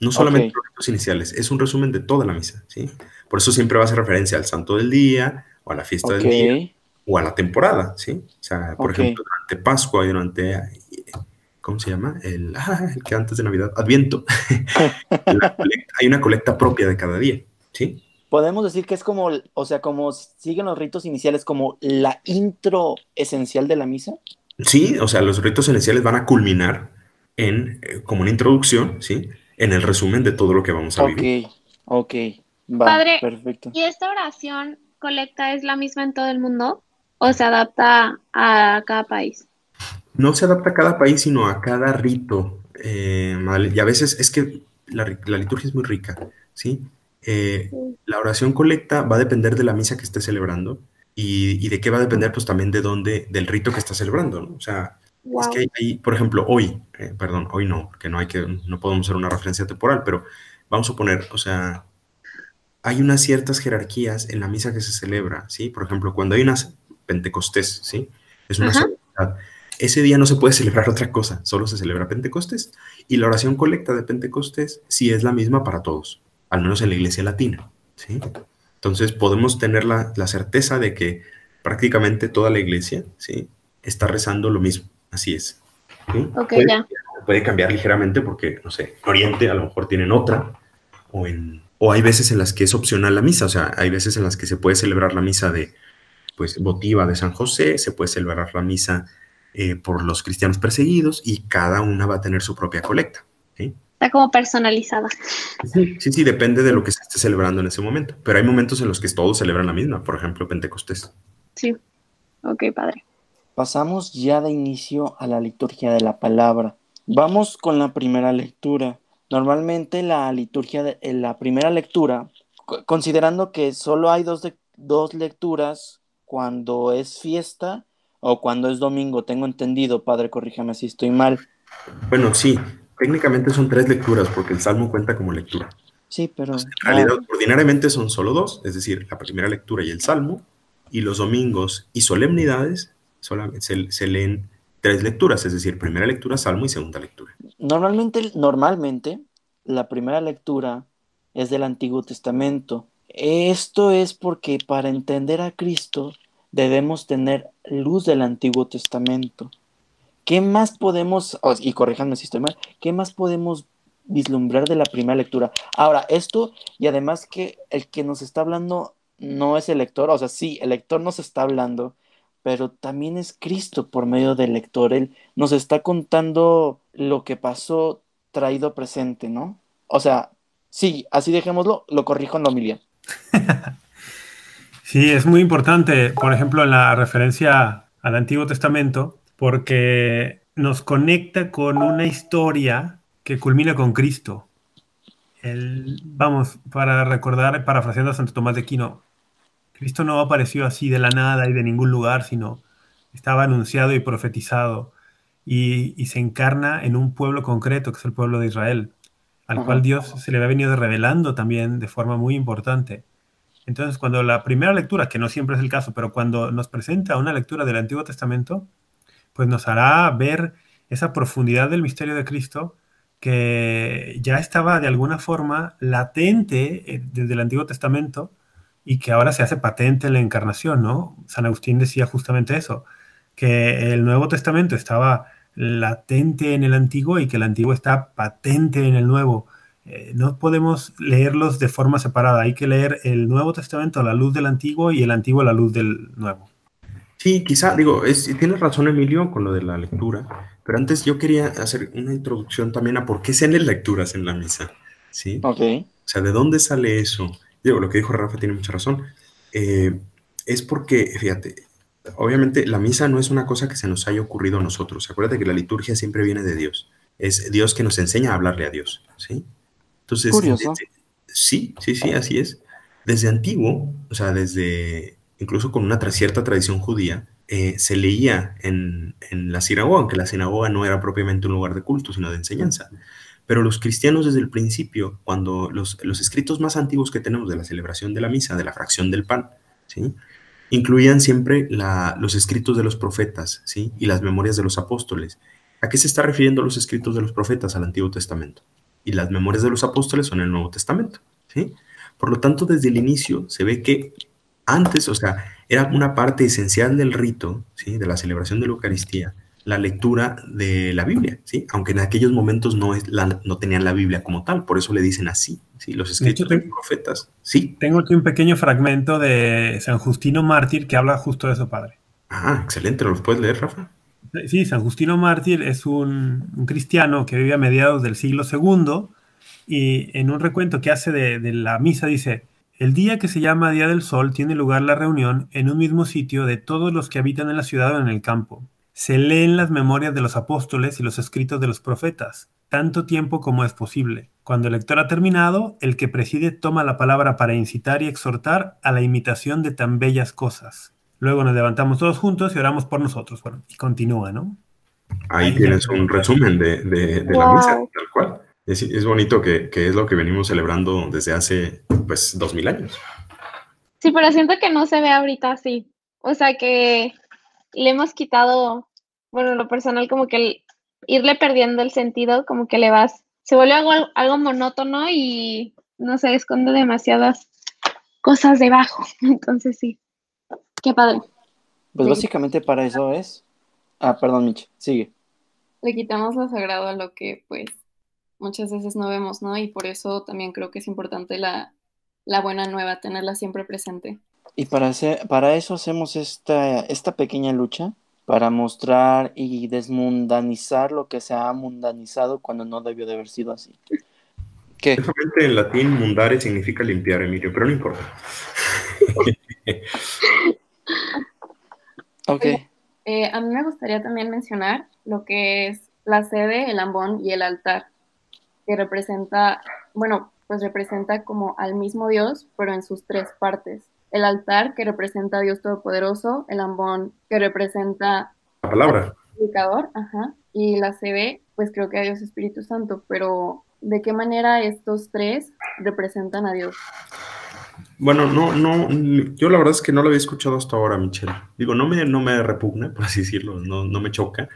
no solamente los ritos iniciales, es un resumen de toda la misa, ¿sí? Por eso siempre va a hacer referencia al santo del día, o a la fiesta del día, o a la temporada, ¿sí? O sea, por ejemplo, durante Pascua y durante ¿cómo se llama? El, (laughs) ah, el que antes de Navidad, Adviento. (laughs) hay una colecta propia de cada día, ¿sí? Podemos decir que es como, o sea, como siguen los ritos iniciales, como la intro esencial de la misa. Sí, o sea, los ritos iniciales van a culminar en, eh, como una introducción, ¿sí? En el resumen de todo lo que vamos a vivir. Ok, ok. Padre, perfecto. ¿y esta oración colecta es la misma en todo el mundo o se adapta a cada país? No se adapta a cada país, sino a cada rito. Eh, y a veces es que la, liturgia es muy rica, ¿sí? Eh, la oración colecta va a depender de la misa que esté celebrando y, de qué va a depender, pues también de dónde, del rito que está celebrando, ¿no? O sea, es que hay, por ejemplo, hoy, eh, perdón, hoy no, porque no hay que, no podemos hacer una referencia temporal, pero vamos a poner, o sea, hay unas ciertas jerarquías en la misa que se celebra, ¿sí? Por ejemplo, cuando hay unas Pentecostés, ¿sí? Es una solemnidad ese día no se puede celebrar otra cosa, solo se celebra Pentecostés. Y la oración colecta de Pentecostés sí es la misma para todos, al menos en la iglesia latina. ¿sí? Entonces podemos tener la, certeza de que prácticamente toda la iglesia ¿sí? está rezando lo mismo. Así es. puede, ya. puede cambiar ligeramente porque, no sé, en Oriente a lo mejor tienen otra, o, en, o hay veces en las que es opcional la misa, o sea, hay veces en las que se puede celebrar la misa de, pues, votiva de San José, se puede celebrar la misa eh, por los cristianos perseguidos y cada una va a tener su propia colecta. Está como personalizada. Sí, sí, sí, depende de lo que se esté celebrando en ese momento. Pero hay momentos en los que todos celebran la misma, por ejemplo, Pentecostés. Sí, ok, padre. Pasamos ya de inicio a la liturgia de la palabra. Vamos con la primera lectura. Normalmente la liturgia, de, la primera lectura, considerando que solo hay dos, dos lecturas cuando es fiesta O cuando es domingo, tengo entendido, padre, corríjame si estoy mal. Bueno, sí, técnicamente son tres lecturas porque el Salmo cuenta como lectura. Sí, pero... En realidad, ordinariamente son solo dos, es decir, la primera lectura y el Salmo, y los domingos y solemnidades solamente se, se leen tres lecturas, es decir, primera lectura, Salmo y segunda lectura. Normalmente, normalmente, la primera lectura es del Antiguo Testamento. Esto es porque para entender a Cristo debemos tener luz del Antiguo Testamento. ¿Qué más podemos, y corríjanme si estoy mal, qué más podemos vislumbrar de la primera lectura? Ahora, esto, y además que el que nos está hablando no es el lector, o sea, sí, el lector nos está hablando, pero también es Cristo por medio del lector. Él nos está contando lo que pasó traído presente, ¿no? O sea, sí, así dejémoslo, lo corrijo en la homilía. Sí, es muy importante, por ejemplo, en la referencia al Antiguo Testamento, porque nos conecta con una historia que culmina con Cristo. El, vamos, para recordar, parafraseando a Santo Tomás de Aquino, Cristo no apareció así de la nada y de ningún lugar, sino estaba anunciado y profetizado y, y se encarna en un pueblo concreto, que es el pueblo de Israel, al cual Dios se le había venido revelando también de forma muy importante. Entonces, cuando la primera lectura, que no siempre es el caso, pero cuando nos presenta una lectura del Antiguo Testamento, pues nos hará ver esa profundidad del misterio de Cristo que ya estaba de alguna forma latente eh, desde el Antiguo Testamento y que ahora se hace patente en la encarnación, ¿no? San Agustín decía justamente eso, que el Nuevo Testamento estaba latente en el Antiguo y que el Antiguo está patente en el Nuevo. Eh, no podemos leerlos de forma separada, hay que leer el Nuevo Testamento a la luz del Antiguo y el Antiguo a la luz del Nuevo. Sí, quizá, digo, tienes razón Emilio con lo de la lectura, pero antes yo quería hacer una introducción también a por qué se leen lecturas en la misa, ¿sí? Ok. O sea, ¿de dónde sale eso? Digo, lo que dijo Rafa tiene mucha razón. Eh, es porque, fíjate, obviamente la misa no es una cosa que se nos haya ocurrido a nosotros. Acuérdate que la liturgia siempre viene de Dios. Es Dios que nos enseña a hablarle a Dios, ¿sí? Entonces, Curioso. sí, sí, sí, así es. Desde antiguo, o sea, desde incluso con una cierta tradición judía, eh, se leía en, la sinagoga, aunque la sinagoga no era propiamente un lugar de culto, sino de enseñanza. Pero los cristianos desde el principio, cuando los, escritos más antiguos que tenemos de la celebración de la misa, de la fracción del pan, ¿sí? incluían siempre los escritos de los profetas ¿sí? y las memorias de los apóstoles. ¿A qué se está refiriendo los escritos de los profetas al Antiguo Testamento? Y las memorias de los apóstoles son el Nuevo Testamento. ¿sí? Por lo tanto, desde el inicio se ve que antes, o sea, era una parte esencial del rito, ¿sí? de la celebración de la Eucaristía, la lectura de la Biblia, ¿sí? aunque en aquellos momentos no, es la, no tenían la Biblia como tal, por eso le dicen así, ¿sí? los escritos de, los profetas. ¿sí? Tengo aquí un pequeño fragmento de San Justino Mártir que habla justo de eso, padre. Ah, excelente, ¿lo puedes leer, Rafa? Sí, San Justino Mártir es un, cristiano que vive a mediados del siglo II y en un recuento que hace de, de la misa dice, el día que se llama Día del Sol tiene lugar la reunión en un mismo sitio de todos los que habitan en la ciudad o en el campo. Se leen las memorias de los apóstoles y los escritos de los profetas, tanto tiempo como es posible. Cuando el lector ha terminado, el que preside toma la palabra para incitar y exhortar a la imitación de tan bellas cosas. Luego nos levantamos todos juntos y oramos por nosotros. Bueno, y continúa, ¿no? Ahí, tienes un resumen de, la misa, tal cual es, bonito que, es lo que venimos celebrando desde hace, pues, dos mil años. Sí, pero siento que no se ve ahorita así. O sea, que le hemos quitado, bueno, lo personal, como que irle perdiendo el sentido, como que le vas, se vuelve algo, algo monótono y no se esconde demasiadas cosas debajo. (laughs) Entonces, sí. Qué padre. Pues básicamente para eso es. Ah, perdón, Mitch, sigue. Le quitamos lo sagrado a lo que, pues, muchas veces no vemos, ¿no? Y por eso también creo que es importante la, buena nueva, tenerla siempre presente. Y para, hacer, para eso hacemos esta, esta pequeña lucha, para mostrar y desmundanizar lo que se ha mundanizado cuando no debió de haber sido así. ¿Qué? en latín mundare significa limpiar, Emilio, pero no importa. (laughs) (laughs) ok. Eh, a mí me gustaría también mencionar lo que es la sede, el ambón y el altar que representa, bueno, pues representa como al mismo Dios, pero en sus tres partes. el altar que representa a Dios Todopoderoso, el ambón que representa la palabra. Al ajá, y la CB, pues creo que a Dios Espíritu Santo, pero ¿de qué manera estos tres representan a Dios? Bueno, no, no, yo la verdad es que no lo había escuchado hasta ahora, Michelle. Digo, no me, no me repugna, (laughs) por así decirlo, no, no me choca,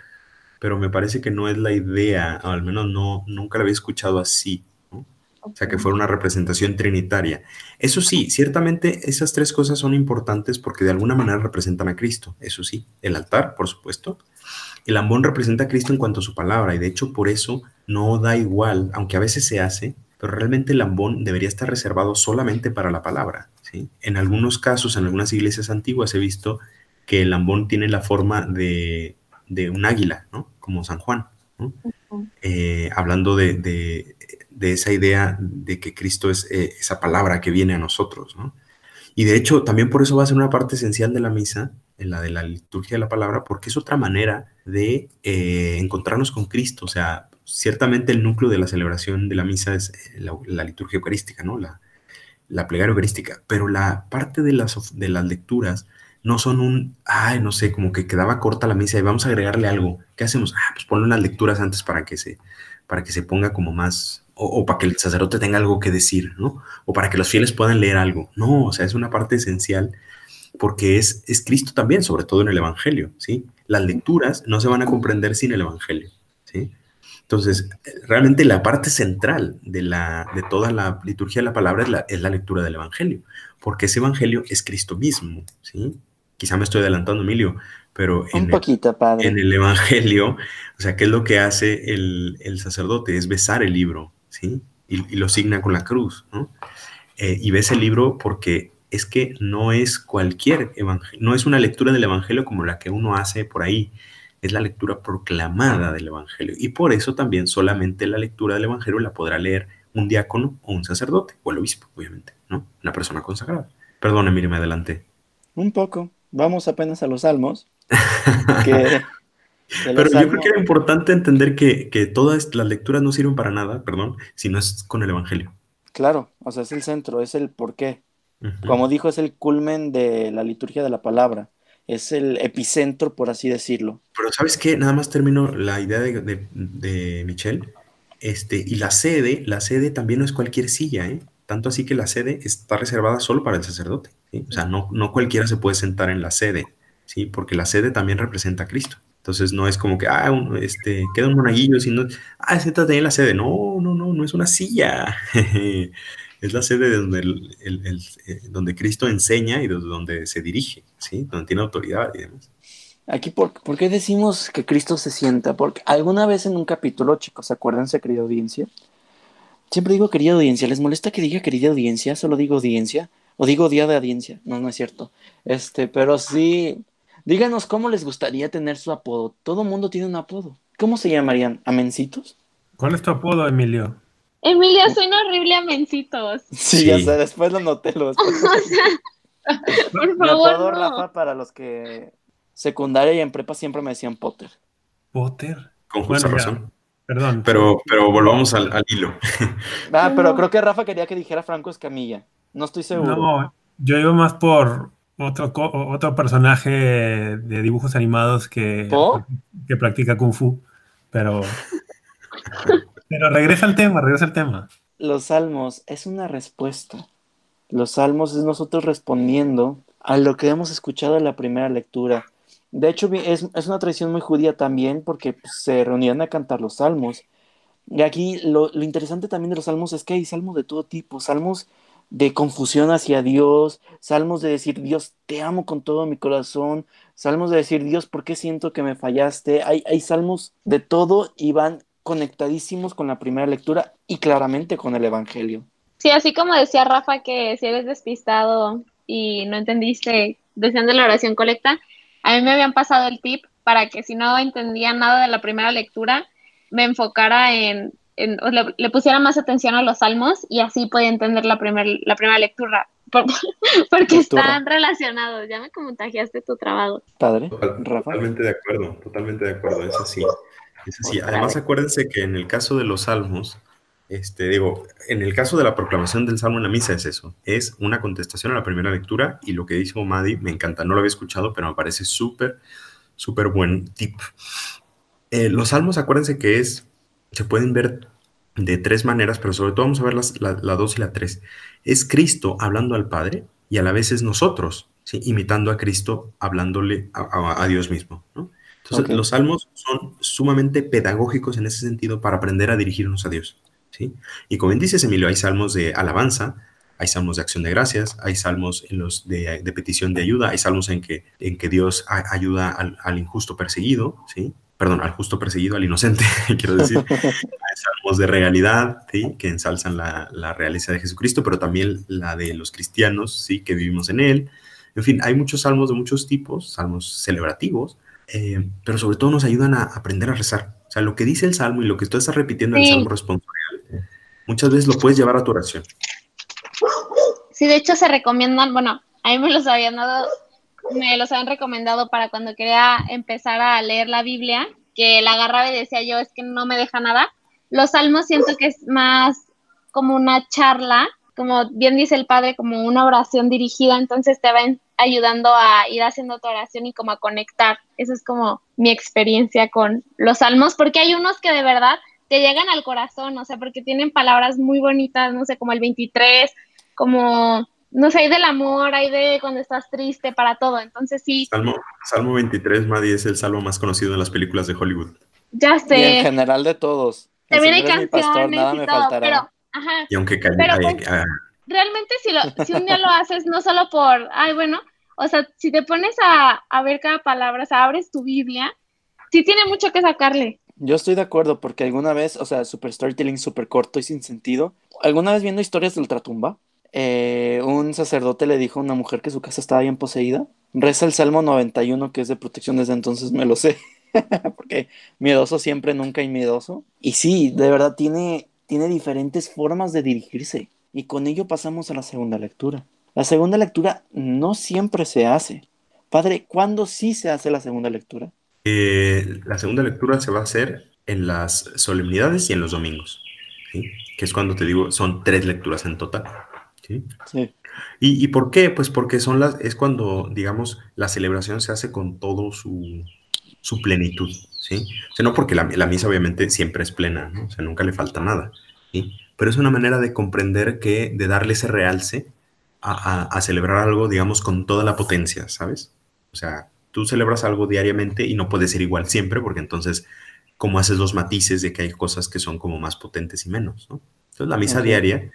pero me parece que no es la idea, o al menos no, nunca la había escuchado así. O sea, que fuera una representación trinitaria. Eso sí, ciertamente esas tres cosas son importantes porque de alguna manera representan a Cristo. Eso sí, el altar, por supuesto. El ambón representa a Cristo en cuanto a su palabra y de hecho por eso no da igual, aunque a veces se hace, pero realmente el ambón debería estar reservado solamente para la palabra. ¿sí? En algunos casos, en algunas iglesias antiguas he visto que el ambón tiene la forma de, un águila, ¿no? como San Juan. Eh, hablando de, de esa idea de que Cristo es eh, esa palabra que viene a nosotros, ¿no? Y de hecho, también por eso va a ser una parte esencial de la misa, en la de la liturgia de la palabra, porque es otra manera de eh, encontrarnos con Cristo. O sea, ciertamente el núcleo de la celebración de la misa es eh, la, liturgia eucarística, ¿no? La, la, plegaria eucarística. Pero la parte de las, de las lecturas no son un, ay, no sé, como que quedaba corta la misa y vamos a agregarle algo. ¿Qué hacemos? Ah, pues ponle unas lecturas antes para que se, para que se ponga como más, o, para que el sacerdote tenga algo que decir, ¿no? O para que los fieles puedan leer algo. No, o sea, es una parte esencial porque es, es Cristo también, sobre todo en el Evangelio, ¿sí? Las lecturas no se van a comprender sin el Evangelio. Entonces, realmente la parte central de, la, de toda la liturgia de la palabra es la, es la lectura del Evangelio, porque ese Evangelio es Cristo mismo, ¿sí? Quizá me estoy adelantando, Emilio, pero en, el, en el Evangelio, o sea, ¿qué es lo que hace el, el sacerdote? Es besar el libro, ¿sí? Y, lo signa con la cruz, ¿no? Eh, y ves el libro porque es que no es cualquier evangelio, no es una lectura del evangelio como la que uno hace por ahí, es la lectura proclamada del evangelio. Y por eso también solamente la lectura del evangelio la podrá leer un diácono o un sacerdote, o el obispo, obviamente, ¿no? Una persona consagrada. Perdón, mire, me adelanté. Un poco. Vamos apenas a los salmos. (laughs) que pero yo creo que era importante entender que, que, todas las lecturas no sirven para nada, perdón, si no es con el Evangelio. Claro, o sea, es el centro, es el porqué. Como dijo, es el culmen de la liturgia de la palabra. Es el epicentro, por así decirlo. Pero ¿sabes qué? Nada más termino la idea de, de, Michelle. Este, y la sede, la sede también no es cualquier silla, ¿eh? Tanto así que la sede está reservada solo para el sacerdote. O sea, no, no cualquiera se puede sentar en la sede, ¿sí? Porque la sede también representa a Cristo. Entonces no es como que, ah, este, queda un monaguillo, sino, ah, siéntate en la sede. No, no, no, no es una silla. (laughs) es la sede de donde, el, eh, donde Cristo enseña y donde se dirige, ¿sí? Donde tiene autoridad y demás. Aquí, ¿por, ¿por qué decimos que Cristo se sienta? Porque alguna vez en un capítulo, chicos, acuérdense, querida audiencia. Siempre digo querida audiencia. ¿Les molesta que diga querida audiencia? Solo digo audiencia. O digo día de audiencia. No, no es cierto. Este, pero sí, Díganos cómo les gustaría tener su apodo. Todo mundo tiene un apodo. ¿Cómo se llamarían? ¿Amencitos? ¿Cuál es tu apodo, Emilio? Emilio, suena horrible a Mencitos. Sí, ya sé, después lo noté. Lo (laughs) (laughs) por favor, Mi apodo, Rafa, para los que secundaria y en prepa siempre me decían Potter. ¿Potter? Con justa razón. Perdón. Pero, pero volvamos al, al hilo. ah, pero creo que Rafa quería que dijera Franco Escamilla. No estoy seguro. No, yo iba más por otro, otro personaje de dibujos animados que, que practica Kung Fu, pero, (laughs) pero regresa al tema, regresa al tema. Los salmos es una respuesta. Los salmos es nosotros respondiendo a lo que hemos escuchado en la primera lectura. De hecho, es, es una tradición muy judía también porque pues, se reunían a cantar los salmos. Y aquí lo, lo interesante también de los salmos es que hay salmos de todo tipo, salmos de confusión hacia Dios, salmos de decir, Dios, te amo con todo mi corazón, salmos de decir, Dios, ¿por qué siento que me fallaste? Hay, hay salmos de todo y van conectadísimos con la primera lectura y claramente con el Evangelio. Sí, así como decía Rafa que si eres despistado y no entendiste deseando la oración colecta, a mí me habían pasado el tip para que si no entendía nada de la primera lectura, me enfocara en le, pusiera más atención a los salmos y así podía entender la, primer, la primera lectura. (laughs) porque están relacionados. Ya me contagiaste tu trabajo. Padre. Totalmente de acuerdo, totalmente de acuerdo. Es así. Es así. Además, acuérdense que en el caso de los salmos, Este, digo, en el caso de la proclamación del Salmo en la misa es eso, es una contestación a la primera lectura y lo que dijo Madi me encanta, no lo había escuchado, pero me parece súper, súper buen tip. Eh, los salmos, acuérdense que es, se pueden ver de tres maneras, pero sobre todo vamos a ver las, la, dos y la tres. Es Cristo hablando al Padre y a la vez es nosotros, ¿sí? imitando a Cristo, hablándole a, a, Dios mismo. ¿no? Entonces, los salmos son sumamente pedagógicos en ese sentido para aprender a dirigirnos a Dios. ¿sí? Y como bien dices, Emilio, hay salmos de alabanza, hay salmos de acción de gracias, hay salmos en los de, petición de ayuda, hay salmos en que, en que Dios ayuda al, al, injusto perseguido, ¿sí? perdón, al justo perseguido, al inocente, (laughs) quiero decir. (laughs) hay salmos de realidad, ¿sí? que ensalzan la, la, realeza de Jesucristo, pero también la de los cristianos, ¿sí? que vivimos en él. En fin, hay muchos salmos de muchos tipos, salmos celebrativos, eh, pero sobre todo nos ayudan a aprender a rezar. O sea, lo que dice el salmo y lo que tú estás repitiendo en el salmo responsorial, muchas veces lo puedes llevar a tu oración. Sí, de hecho se recomiendan, bueno, a mí me los habían dado, me los habían recomendado para cuando quería empezar a leer la Biblia, que la agarraba y decía yo, es que no me deja nada. Los salmos siento que es más como una charla, como bien dice el padre, como una oración dirigida, entonces te ven ayudando a ir haciendo tu oración y como a conectar. Esa es como mi experiencia con los salmos, porque hay unos que de verdad te llegan al corazón, o sea, porque tienen palabras muy bonitas, no sé, como el 23, como, no sé, hay del amor, hay de cuando estás triste, para todo. Entonces sí. Salmo, Salmo 23, Maddy, es el salmo más conocido en las películas de Hollywood. Ya sé. Y en general de todos. También hay canciones y todo, pero, ajá. Y aunque pero, pues, ah, realmente si, lo, si un día lo (laughs) haces, no solo por, ay, bueno, o sea, si te pones a, a ver cada palabra, o sea, abres tu Biblia, sí tiene mucho que sacarle. Yo estoy de acuerdo porque alguna vez, o sea, super storytelling súper corto y sin sentido. Alguna vez viendo historias de ultratumba, eh, un sacerdote le dijo a una mujer que su casa estaba bien poseída. Reza el Salmo 91, que es de protección desde entonces, me lo sé. (laughs) porque miedoso siempre, nunca hay miedoso. Y sí, de verdad tiene, tiene diferentes formas de dirigirse. Y con ello pasamos a la segunda lectura. La segunda lectura no siempre se hace. Padre, ¿cuándo sí se hace la segunda lectura? Eh, la segunda lectura se va a hacer en las solemnidades y en los domingos, ¿sí? que es cuando te digo, son tres lecturas en total. ¿sí? Sí. ¿Y, ¿Y, por qué? Pues porque son las, es cuando, digamos, la celebración se hace con todo su, su plenitud. ¿Sí? O sea, no porque la, la, misa obviamente siempre es plena, ¿no? o sea, nunca le falta nada. ¿sí? Pero es una manera de comprender que, de darle ese realce a, a, a celebrar algo, digamos, con toda la potencia, ¿sabes? O sea, tú celebras algo diariamente y no puede ser igual siempre, porque entonces, ¿cómo haces los matices de que hay cosas que son como más potentes y menos? ¿no? Entonces, la misa okay. diaria,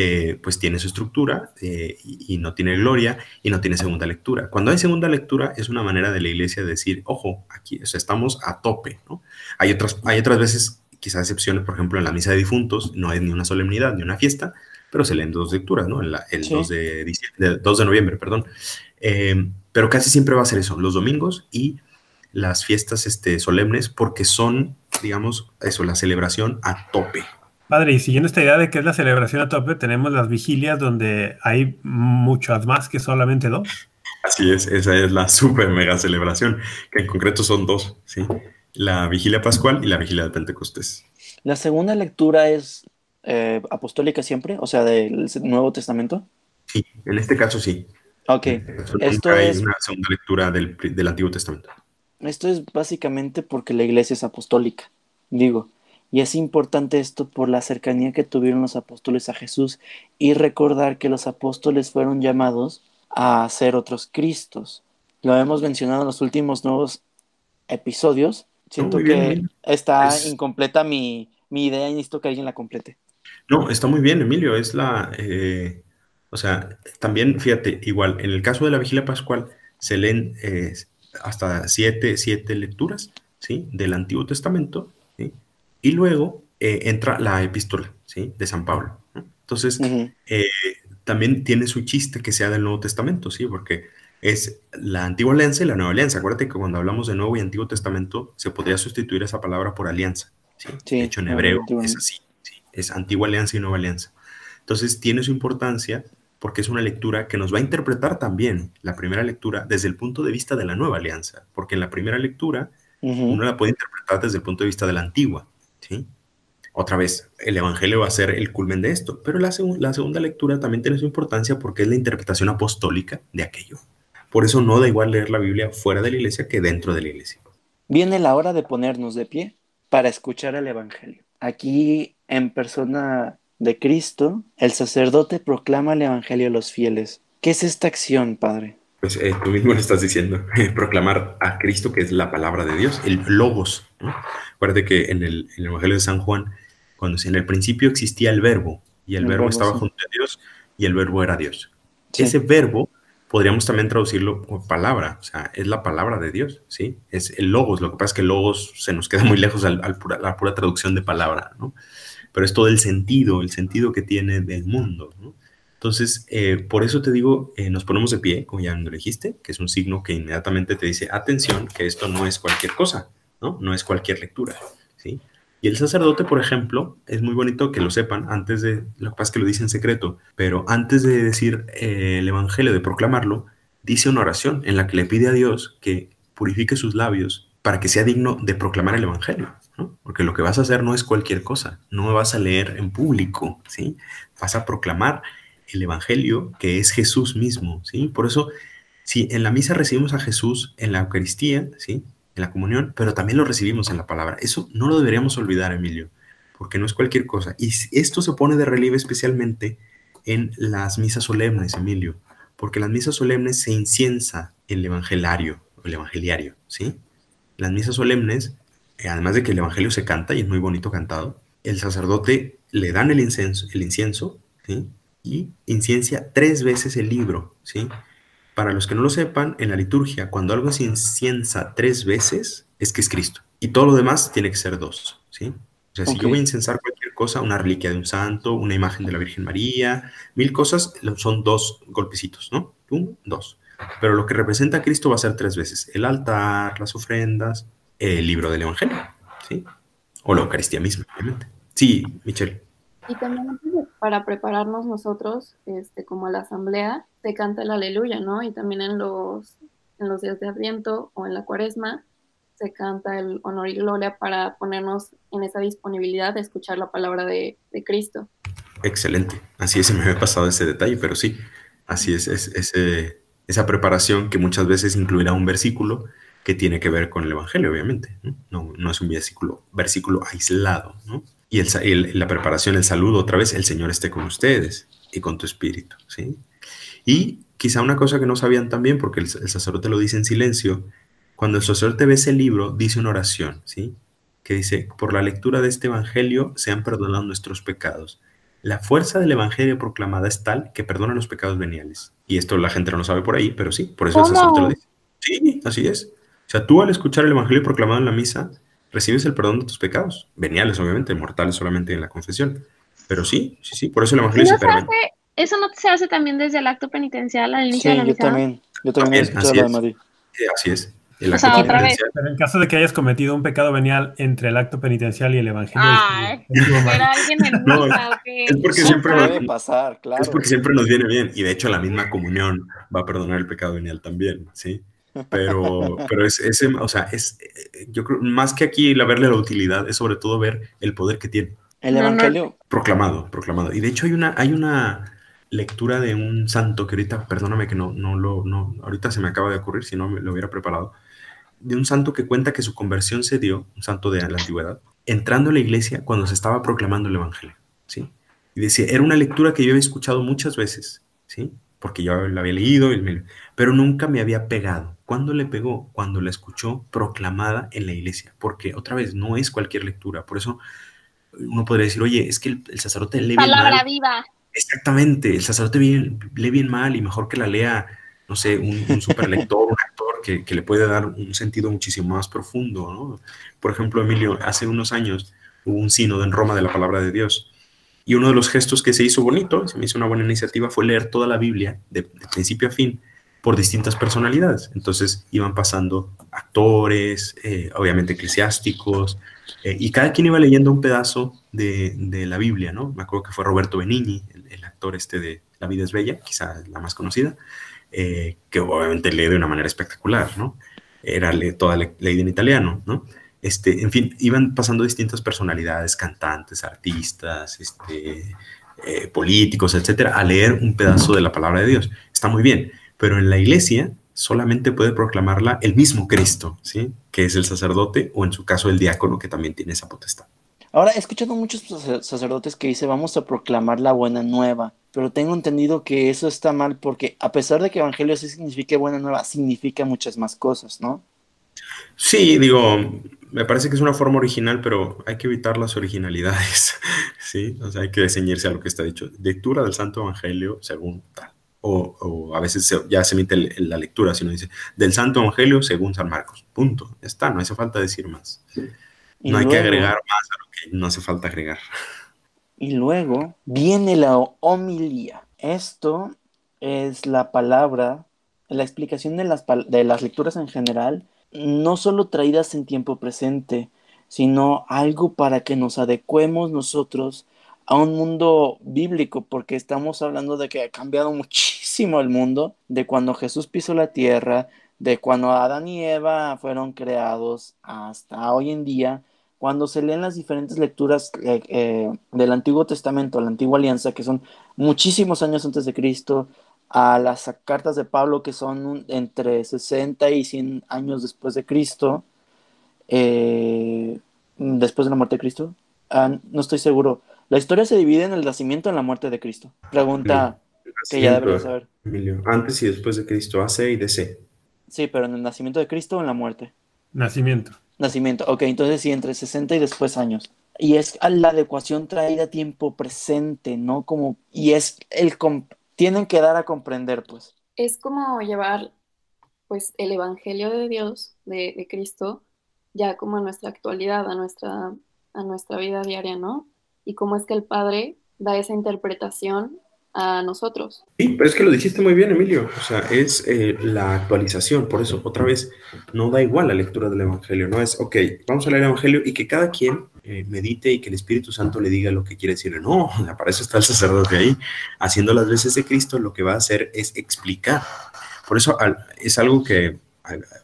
eh, pues tiene su estructura eh, y, y, no tiene gloria y no tiene segunda lectura. Cuando hay segunda lectura, es una manera de la iglesia de decir, ojo, aquí o sea, estamos a tope. ¿no? Hay, otras, hay otras veces, quizás excepciones, por ejemplo, en la misa de difuntos, no hay ni una solemnidad ni una fiesta, pero se leen dos lecturas, ¿no? La, el sí. 2, de, de, 2 de noviembre, perdón. Eh, pero casi siempre va a ser eso, los domingos y las fiestas este, solemnes, porque son, digamos, eso, la celebración a tope. Padre, y siguiendo esta idea de que es la celebración a tope, tenemos las vigilias donde hay muchas más que solamente dos. Así es, esa es la (laughs) super mega celebración, que en concreto son dos, ¿sí? La vigilia pascual y la vigilia de Pentecostés. La segunda lectura es eh, apostólica siempre, o sea, del Nuevo Testamento. Sí, en este caso sí. Ok, esto hay es una segunda lectura del, del, Antiguo Testamento. Esto es básicamente porque la iglesia es apostólica, digo, y es importante esto por la cercanía que tuvieron los apóstoles a Jesús y recordar que los apóstoles fueron llamados a ser otros Cristos. Lo hemos mencionado en los últimos nuevos episodios. Siento que está es... incompleta mi, mi, idea y necesito que alguien la complete. No, está muy bien, Emilio. Es la... Eh o sea, también, fíjate, igual, en el caso de la vigilia pascual se leen eh, hasta siete, siete, lecturas, ¿sí? Del Antiguo Testamento. Y luego eh, entra la epístola, ¿sí? De San Pablo. ¿no? Entonces, uh -huh. eh, también tiene su chiste que sea del Nuevo Testamento, ¿sí? Porque es la antigua alianza y la nueva alianza. Acuérdate que cuando hablamos de Nuevo y Antiguo Testamento, se podría sustituir esa palabra por alianza, ¿sí? sí de hecho, en hebreo es así, ¿sí? Es antigua alianza y nueva alianza. Entonces, tiene su importancia porque es una lectura que nos va a interpretar también la primera lectura desde el punto de vista de la nueva alianza, porque en la primera lectura uh -huh. uno la puede interpretar desde el punto de vista de la antigua. Otra vez, el Evangelio va a ser el culmen de esto, pero la, la segunda lectura también tiene su importancia porque es la interpretación apostólica de aquello. Por eso no da igual leer la Biblia fuera de la iglesia que dentro de la iglesia. Viene la hora de ponernos de pie para escuchar el Evangelio. Aquí, en persona de Cristo, el sacerdote proclama el Evangelio a los fieles. ¿Qué es esta acción, Padre? Pues eh, tú mismo lo estás diciendo, (laughs) proclamar a Cristo que es la palabra de Dios, el logos. ¿no? Acuérdate que en el, en el Evangelio de San Juan cuando en el principio existía el verbo y el, verbo, estaba junto a Dios y el verbo era Dios. Ese verbo podríamos también traducirlo por palabra, o sea, es la palabra de Dios, ¿sí? Es el logos, lo que pasa es que el logos se nos queda muy lejos a la pura traducción de palabra, ¿no? Pero es todo el sentido, el sentido que tiene del mundo, ¿no? Entonces, eh, por eso te digo, eh, nos ponemos de pie, como ya lo dijiste, que es un signo que inmediatamente te dice, atención, que esto no es cualquier cosa, ¿no? No es cualquier lectura, ¿sí? Y el sacerdote, por ejemplo, es muy bonito que lo sepan antes de, lo que pasa es que lo dice en secreto, pero antes de decir eh, el Evangelio, de proclamarlo, dice una oración en la que le pide a Dios que purifique sus labios para que sea digno de proclamar el Evangelio, ¿no? Porque lo que vas a hacer no es cualquier cosa, no vas a leer en público, ¿sí? Vas a proclamar el Evangelio que es Jesús mismo, ¿sí? Por eso, si en la misa recibimos a Jesús en la Eucaristía, ¿sí? En la comunión, pero también lo recibimos en la palabra. Eso no lo deberíamos olvidar, Emilio, porque no es cualquier cosa. Y esto se pone de relieve especialmente en las misas solemnes, Emilio, porque las misas solemnes se inciensa el evangelario, el evangeliario, ¿sí? Las misas solemnes, eh, además de que el evangelio se canta y es muy bonito cantado, el sacerdote le dan el incienso, el incienso ¿sí? y inciencia tres veces el libro, ¿sí? Para los que no lo sepan, en la liturgia, cuando algo se inciensa tres veces, es que es Cristo. Y todo lo demás tiene que ser dos, ¿sí? O sea, si yo voy a incensar cualquier cosa, una reliquia de un santo, una imagen de la Virgen María, mil cosas, son dos golpecitos, ¿no? Un, dos. Pero lo que representa a Cristo va a ser tres veces. El altar, las ofrendas, el libro del Evangelio, ¿sí? O la Eucaristía misma, obviamente. Sí, Michelle. Y también para prepararnos nosotros, este, como a la asamblea, se canta el aleluya, ¿no? Y también en los, en los días de Adviento o en la cuaresma se canta el honor y gloria para ponernos en esa disponibilidad de escuchar la palabra de, de Cristo. Excelente. Así es, me había pasado ese detalle, pero sí, así es, es, esa preparación que muchas veces incluirá un versículo que tiene que ver con el Evangelio, obviamente. No, no, es un versículo, versículo aislado, ¿no? y el, la preparación, el saludo otra vez, el Señor esté con ustedes y con tu espíritu, ¿sí? Y quizá una cosa que no sabían también, porque el, sacerdote lo dice en silencio, cuando el sacerdote ve ese libro, dice una oración, ¿sí? Que dice, por la lectura de este evangelio se han perdonado nuestros pecados. La fuerza del evangelio proclamada es tal que perdona los pecados veniales. Y esto la gente no lo sabe por ahí, pero sí, por eso el sacerdote lo dice. Sí, así es. O sea, tú al escuchar el evangelio proclamado en la misa, recibes el perdón de tus pecados, veniales obviamente, mortales solamente en la confesión. Pero sí, sí, sí, por eso el Evangelio se, ¿Eso no se hace también desde el acto penitencial al inicio de la misa? yo también, yo también he escuchado así, de Sí, así es. El o sea, otra vez. Pero en caso de que hayas cometido un pecado venial entre el acto penitencial y el evangelio. Ay, era alguien en (laughs) no, Es porque siempre puede pasar, claro. Es porque siempre nos viene bien. Y de hecho, la misma comunión va a perdonar el pecado venial también, ¿sí? Pero, (laughs) pero es, ese, o sea, es, yo creo, más que aquí la verle la utilidad, es sobre todo ver el poder que tiene. El Evangelio. Proclamado, proclamado. Y de hecho hay una, hay una lectura de un santo que ahorita, perdóname que no, no lo, no, ahorita se me acaba de ocurrir, si no me lo hubiera preparado, de un santo que cuenta que su conversión se dio, un santo de la antigüedad, entrando a la iglesia cuando se estaba proclamando el Evangelio, ¿sí? Y decía, era una lectura que yo había escuchado muchas veces, ¿sí? Porque yo la había leído, pero nunca me había pegado. ¿Cuándo le pegó? Cuando la escuchó proclamada en la iglesia, porque otra vez no es cualquier lectura, por eso uno podría decir, oye, es que el, sacerdote lee bien mal. viva. Exactamente, el sacerdote lee bien mal y mejor que la lea, no sé, un, un superlector, un actor que, le puede dar un sentido muchísimo más profundo, ¿no? Por ejemplo, Emilio, hace unos años hubo un sínodo en Roma de la palabra de Dios y uno de los gestos que se hizo bonito, se me hizo una buena iniciativa, fue leer toda la Biblia de principio a fin por distintas personalidades. Entonces iban pasando actores, eh, obviamente eclesiásticos, eh, y cada quien iba leyendo un pedazo de, de, la Biblia, ¿no? Me acuerdo que fue Roberto Benigni, este de La vida es bella, quizá la más conocida, eh, que obviamente lee de una manera espectacular, ¿no? Era toda leída en italiano, ¿no? este, en fin, iban pasando distintas personalidades, cantantes, artistas, este, eh, políticos, etcétera, a leer un pedazo de la palabra de Dios. Está muy bien, pero en la iglesia solamente puede proclamarla el mismo Cristo, ¿sí? Que es el sacerdote o en su caso el diácono que también tiene esa potestad. Ahora, he escuchado muchos sacerdotes que dicen vamos a proclamar la buena nueva, pero tengo entendido que eso está mal porque a pesar de que evangelio sí signifique buena nueva, significa muchas más cosas, ¿no? Sí, digo, me parece que es una forma original, pero hay que evitar las originalidades, (laughs) ¿sí? O sea, hay que ceñirse a lo que está dicho. Lectura del Santo Evangelio según tal. O, a veces ya se emite la lectura, sino dice, del Santo Evangelio según San Marcos. Punto. Ya está, no hace falta decir más. No hay que agregar más a lo que no hace falta agregar. Y luego viene la homilía. Esto es la palabra, la explicación de las, de las lecturas en general no solo traídas en tiempo presente, sino algo para que nos adecuemos nosotros a un mundo bíblico, porque estamos hablando de que ha cambiado muchísimo el mundo, de cuando Jesús pisó la tierra, de cuando Adán y Eva fueron creados hasta hoy en día, cuando se leen las diferentes lecturas eh, eh, del Antiguo Testamento, la Antigua Alianza, que son muchísimos años antes de Cristo, a las cartas de Pablo que son entre 60 y 100 años después de Cristo, eh, después de la muerte de Cristo. Ah, no estoy seguro. La historia se divide en el nacimiento y en la muerte de Cristo. Pregunta que ya deberías saber. Antes y después de Cristo, AC y DC. Sí, pero en el nacimiento de Cristo o en la muerte. Nacimiento. Nacimiento, ok, entonces sí, entre 60 y después años. Y es la adecuación traída a tiempo presente, ¿no? Como, y es el, tienen que dar a comprender, pues. Es como llevar, pues, el Evangelio de Dios, de, Cristo, ya como a nuestra actualidad, a nuestra, a nuestra vida diaria, ¿no? Y cómo es que el Padre da esa interpretación a nosotros. Sí, pero es que lo dijiste muy bien, Emilio. O sea, es eh, la actualización. Por eso, otra vez, no da igual la lectura del Evangelio. No es, ok, vamos a leer el Evangelio y que cada quien eh, medite y que el Espíritu Santo le diga lo que quiere decirle. No, (laughs) para eso está el sacerdote ahí. Haciendo las veces de Cristo, lo que va a hacer es explicar. Por eso es algo que,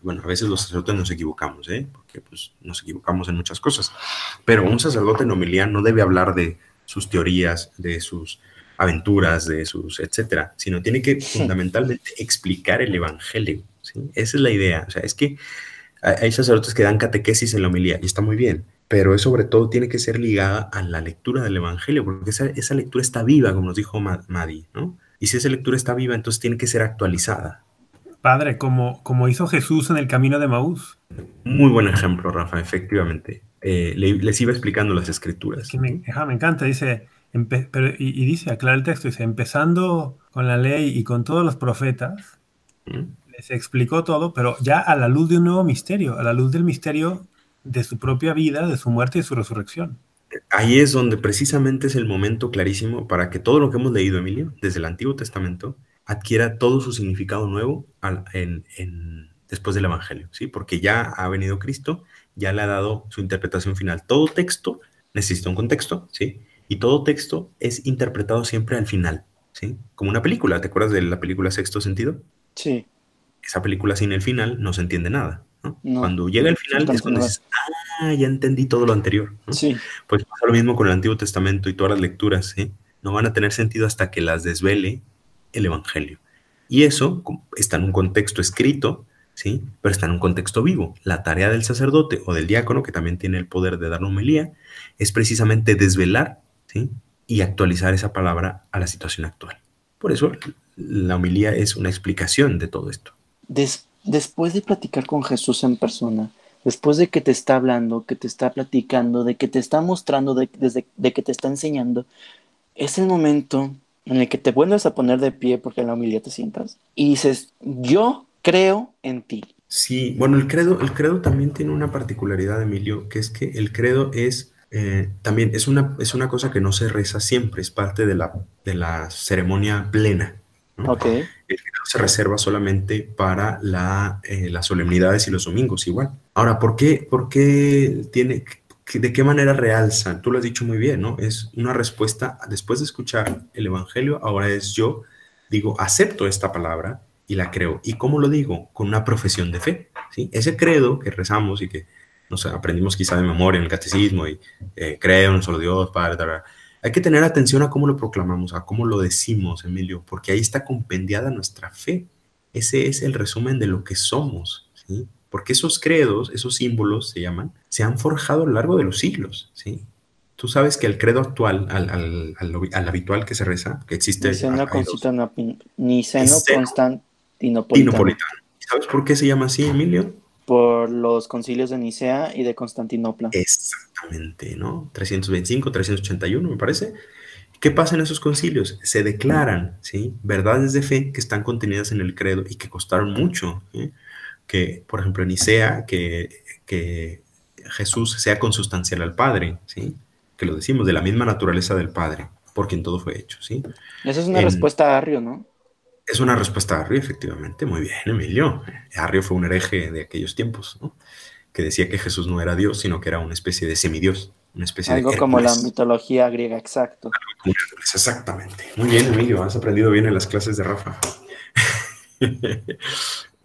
bueno, a veces los sacerdotes nos equivocamos, ¿eh? porque pues, nos equivocamos en muchas cosas. Pero un sacerdote en homilía no debe hablar de sus teorías, de sus aventuras, de sus, etcétera, sino tiene que fundamentalmente explicar el Evangelio. ¿sí? Esa es la idea. O sea, es que hay sacerdotes que dan catequesis en la homilía y está muy bien, pero sobre todo tiene que ser ligada a la lectura del Evangelio, porque esa, esa lectura está viva, como nos dijo Madi, ¿no? Y si esa lectura está viva, entonces tiene que ser actualizada. Padre, como, como hizo Jesús en el camino de Maús. Muy buen ejemplo, Rafa, efectivamente. Eh, les iba explicando las escrituras. me, me, encanta, dice, pero, y, dice, aclara el texto, dice, empezando con la ley y con todos los profetas, mm. les explicó todo, pero ya a la luz de un nuevo misterio, a la luz del misterio de su propia vida, de su muerte y su resurrección. Ahí es donde precisamente es el momento clarísimo para que todo lo que hemos leído, Emilio, desde el Antiguo Testamento, adquiera todo su significado nuevo en, después del Evangelio, ¿sí? Porque ya ha venido Cristo, ya le ha dado su interpretación final. Todo texto necesita un contexto, ¿sí? Y todo texto es interpretado siempre al final, ¿sí? Como una película, ¿te acuerdas de la película Sexto Sentido? Sí. Esa película sin el final no se entiende nada. Cuando llega el final es cuando dices, ah, ya entendí todo lo anterior. Sí. Pues pasa lo mismo con el Antiguo Testamento y todas las lecturas, No van a tener sentido hasta que las desvele el Evangelio. Y eso está en un contexto escrito, ¿sí? Pero está en un contexto vivo. La tarea del sacerdote o del diácono, que también tiene el poder de dar la homilía, es precisamente desvelar, ¿sí? Y actualizar esa palabra a la situación actual. Por eso la homilía es una explicación de todo esto después de platicar con Jesús en persona, después de que te está hablando, que te está platicando, de que te está mostrando, de, desde, de que te está enseñando, es el momento en el que te vuelves a poner de pie porque en la humildad te sientas y dices, yo creo en ti. Sí, bueno, el credo, el credo también tiene una particularidad, Emilio, que es que el credo es eh, también es una, es una cosa que no se reza siempre, es parte de la, de la ceremonia plena. Okay. El se reserva solamente para la, eh, las solemnidades y los domingos igual. Ahora, ¿por qué, por qué tiene, de qué manera realza? Tú lo has dicho muy bien, ¿no? Es una respuesta, después de escuchar el Evangelio, ahora es yo, digo, acepto esta palabra y la creo. ¿Y cómo lo digo? Con una profesión de fe, ¿sí? Ese credo que rezamos y que no sé, aprendimos quizá de memoria en el catecismo y eh, creo en un solo Dios, Padre, hay que tener atención a cómo lo proclamamos, a cómo lo decimos, Emilio, porque ahí está compendiada nuestra fe. Ese es el resumen de lo que somos, ¿sí? Porque esos credos, esos símbolos se llaman, se han forjado a lo largo de los siglos, ¿sí? Tú sabes que el credo actual, al, al, al, habitual que se reza, que existe... Niceno, Constantinopolitano. ¿Sabes por qué se llama así, Emilio? Por los concilios de Nicea y de Constantinopla. Exactamente, ¿no? 325, 381, me parece. ¿Qué pasa en esos concilios? Se declaran, ¿sí? Verdades de fe que están contenidas en el credo y que costaron mucho. Que, por ejemplo, en Nicea, que, que Jesús sea consustancial al Padre, ¿sí? Que lo decimos, de la misma naturaleza del Padre, por quien todo fue hecho, ¿sí? Esa es una respuesta a Arrio, ¿no? Es una respuesta a Arrio, efectivamente. Muy bien, Emilio. Arrio fue un hereje de aquellos tiempos, ¿no? que decía que Jesús no era Dios, sino que era una especie de semidios, una especie Algo como la mitología griega, exacto. Exactamente. Muy bien, Emilio, has aprendido bien en las clases de Rafa.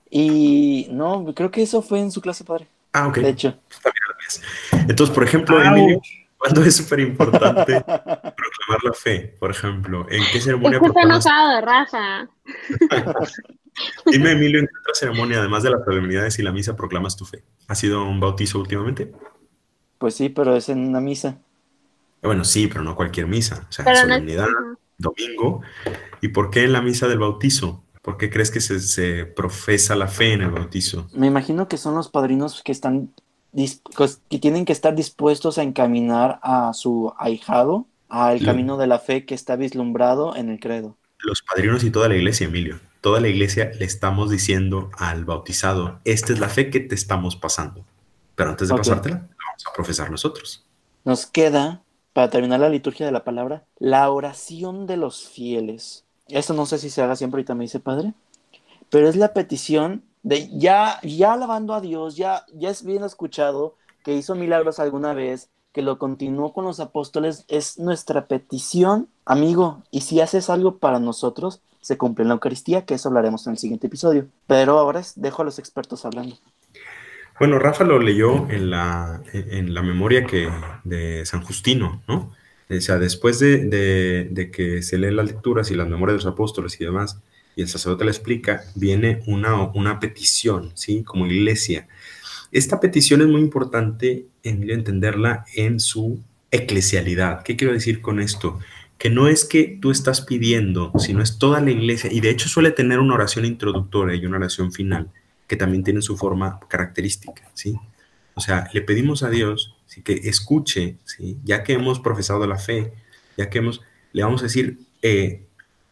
y no, creo que eso fue en su clase padre. Ah, ok. De hecho. Entonces, por ejemplo, Emilio, ¿Cuándo es súper importante (laughs) la fe? Por ejemplo, ¿en qué ceremonia es que enojado de raza. (laughs) Dime, Emilio, ¿en qué otra ceremonia, además de las solemnidades y la misa, proclamas tu fe? ¿Ha sido un bautizo últimamente? Pues sí, pero es en una misa. Bueno, sí, pero no cualquier misa. O sea, solemnidad, domingo. ¿Y por qué en la misa del bautizo? ¿Por qué crees que se, se profesa la fe en el bautizo? Me imagino que son los padrinos que están que tienen que estar dispuestos a encaminar a su ahijado al camino de la fe que está vislumbrado en el credo. Los padrinos y toda la iglesia, Emilio. Toda la iglesia le estamos diciendo al bautizado, esta es la fe que te estamos pasando. Pero antes de pasártela, la vamos a profesar nosotros. Nos queda, para terminar la liturgia de la palabra, la oración de los fieles. Esto no sé si se haga siempre, ahorita me dice padre, pero es la petición de ya, ya alabando a Dios, ya, ya es bien escuchado, que hizo milagros alguna vez, que lo continuó con los apóstoles, es nuestra petición, amigo, y si haces algo para nosotros, se cumple en la Eucaristía, que eso hablaremos en el siguiente episodio. Pero ahora dejo a los expertos hablando. Bueno, Rafa lo leyó en la, en la memoria que, de San Justino, ¿no? O sea, después de, de, de que se leen las lecturas y las memorias de los apóstoles y demás, y el sacerdote la explica, viene una, una petición, ¿sí? Como iglesia. Esta petición es muy importante en entenderla en su eclesialidad. ¿Qué quiero decir con esto? Que no es que tú estás pidiendo, sino es toda la iglesia, y de hecho suele tener una oración introductoria y una oración final, que también tienen su forma característica, ¿sí? O sea, le pedimos a Dios que escuche, ¿sí? ya que hemos profesado la fe, ya que hemos, le vamos a decir, eh,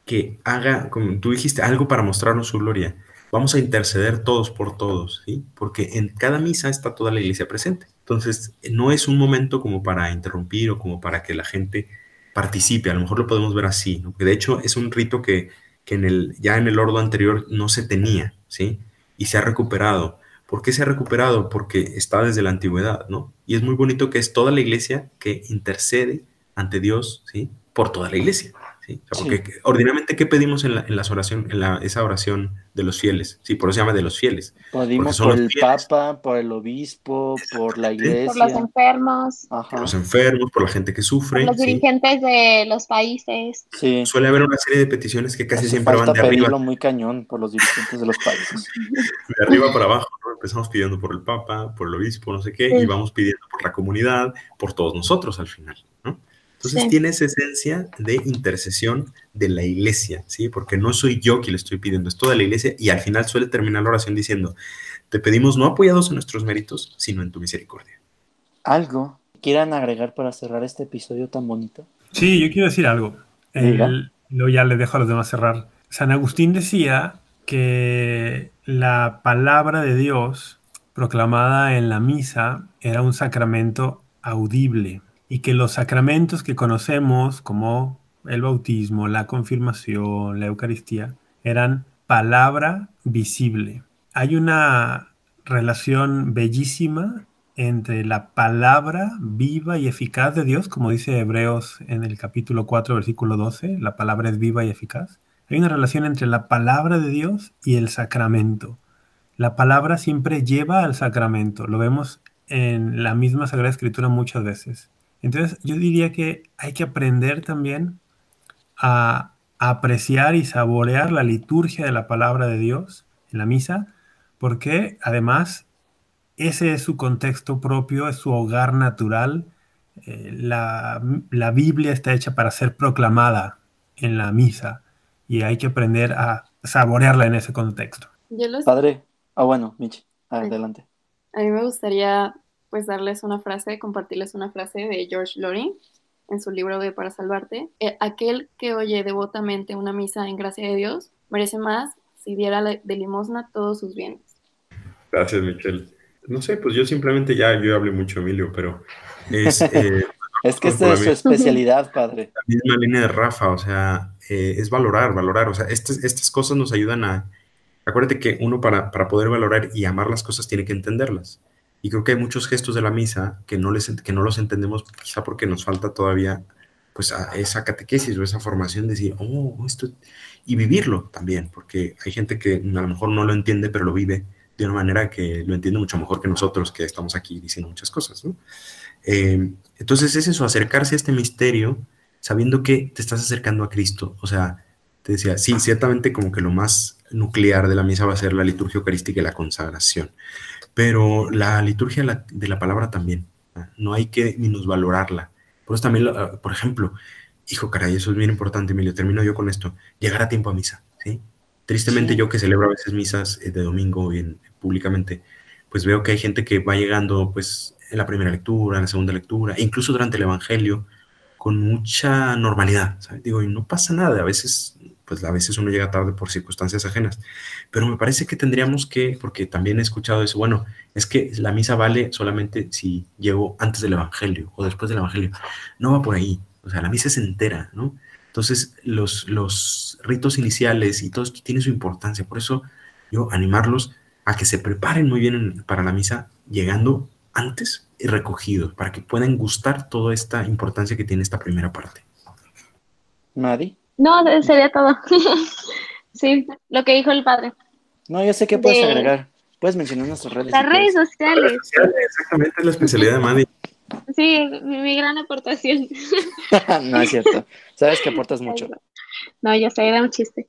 que haga, como tú dijiste, algo para mostrarnos su gloria. Vamos a interceder todos por todos, ¿sí? Porque en cada misa está toda la iglesia presente. Entonces, no es un momento como para interrumpir o como para que la gente participe. A lo mejor lo podemos ver así, ¿no? de hecho es un rito que, que en el, ya en el ordo anterior no se tenía, ¿sí? Y se ha recuperado. ¿Por qué se ha recuperado? Porque está desde la antigüedad, ¿no? Y es muy bonito que es toda la iglesia que intercede ante Dios, ¿sí? Por toda la iglesia porque ordinariamente, ¿qué pedimos en, la, en las oración, en la, esa oración de los fieles? Sí, por eso se llama de los fieles. Pedimos por el Papa, por el obispo, por la iglesia. Por los enfermos. Por los enfermos, por la gente que sufre. Por los dirigentes de los países. Sí. Suele haber una serie de peticiones que casi siempre van de arriba. muy cañón por los dirigentes de los países. (laughs) de arriba para abajo, Empezamos pidiendo por el Papa, por el obispo, no sé qué, y vamos pidiendo por la comunidad, por todos nosotros al final, ¿no? Entonces tiene esa esencia de intercesión de la iglesia, ¿sí? Porque no soy yo quien le estoy pidiendo, es toda la iglesia y al final suele terminar la oración diciendo, te pedimos no apoyados en nuestros méritos, sino en tu misericordia. ¿Algo quieran agregar para cerrar este episodio tan bonito? Sí, yo quiero decir algo. luego ya le dejo a los demás cerrar. San Agustín decía que la palabra de Dios proclamada en la misa era un sacramento audible y que los sacramentos que conocemos como el bautismo, la confirmación, la Eucaristía, eran palabra visible. Hay una relación bellísima entre la palabra viva y eficaz de Dios, como dice Hebreos en el capítulo 4, versículo 12, la palabra es viva y eficaz. Hay una relación entre la palabra de Dios y el sacramento. La palabra siempre lleva al sacramento. Lo vemos en la misma Sagrada Escritura muchas veces. Entonces yo diría que hay que aprender también a apreciar y saborear la liturgia de la palabra de Dios en la misa, porque además ese es su contexto propio, es su hogar natural. Eh, la, la, Biblia está hecha para ser proclamada en la misa y hay que aprender a saborearla en ese contexto. Padre, ah bueno, Michi, adelante. A mí me gustaría pues darles una frase, compartirles una frase de George Loring en su libro de Para Salvarte. Eh, aquel que oye devotamente una misa en gracia de Dios merece más si diera de limosna todos sus bienes. Gracias, Michelle. No sé, pues yo simplemente ya, yo hablé mucho, Emilio, pero es... Eh, (laughs) es que esta es su especialidad, padre. La misma línea de Rafa, o sea, eh, es valorar, valorar, o sea, estas, estas cosas nos ayudan a... Acuérdate que uno para, para poder valorar y amar las cosas tiene que entenderlas. Y creo que hay muchos gestos de la misa que no, les, que no los entendemos quizá porque nos falta todavía pues esa catequesis o esa formación de decir, oh, esto, y vivirlo también, porque hay gente que a lo mejor no lo entiende, pero lo vive de una manera que lo entiende mucho mejor que nosotros que estamos aquí diciendo muchas cosas. ¿no? Eh, entonces es eso, acercarse a este misterio sabiendo que te estás acercando a Cristo. O sea, te decía, sí, ciertamente como que lo más nuclear de la misa va a ser la liturgia eucarística y la consagración, pero la liturgia de la palabra también, no hay que minusvalorarla. Por eso también, ah, por ejemplo, hijo caray, eso es bien importante, Emilio, termino yo con esto, llegar a tiempo a misa, ¿sí? Tristemente yo que celebro a veces misas eh, de domingo bien públicamente, pues veo que hay gente que va llegando pues en la primera lectura, en la segunda lectura, e incluso durante el Evangelio, con mucha normalidad. Digo, y no pasa nada, a veces pues a veces uno llega tarde por circunstancias ajenas. Pero me parece que tendríamos que, porque también he escuchado eso, bueno, es que la misa vale solamente si llego antes del Evangelio o después del Evangelio. No va por ahí, o sea, la misa es entera, ¿no? Entonces, los, los ritos iniciales y todo esto tiene su importancia. Por eso yo animarlos a que se preparen muy bien para la misa, llegando antes y recogidos, para que puedan gustar toda esta importancia que tiene esta primera parte. Madi. No, sería todo. (laughs) sí, lo que dijo el padre. No, yo sé que puedes agregar. Puedes mencionar nuestras redes. Las redes sociales. Exactamente, es la especialidad de Madi. Sí, mi, gran aportación. (laughs) (laughs) no es cierto. Sabes que aportas mucho. No, ya sé, era un chiste.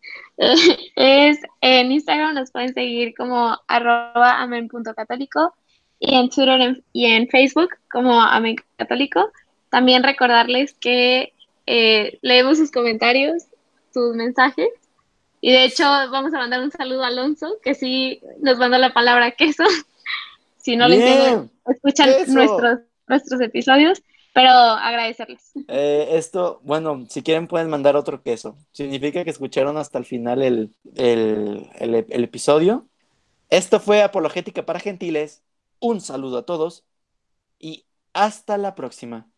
es en Instagram nos pueden seguir como arroba amen.católico y en Twitter y en Facebook como amen católico. También recordarles que eh, leemos sus comentarios, sus mensajes. Y de hecho, vamos a mandar un saludo a Alonso, que sí nos mandó la palabra queso. (laughs) si no lo entiendo, escuchan nuestros, nuestros episodios, pero agradecerles. Eh, esto, bueno, si quieren pueden mandar otro queso. Significa que escucharon hasta el final el, el episodio. Esto fue Apologética para Gentiles. Un saludo a todos y hasta la próxima.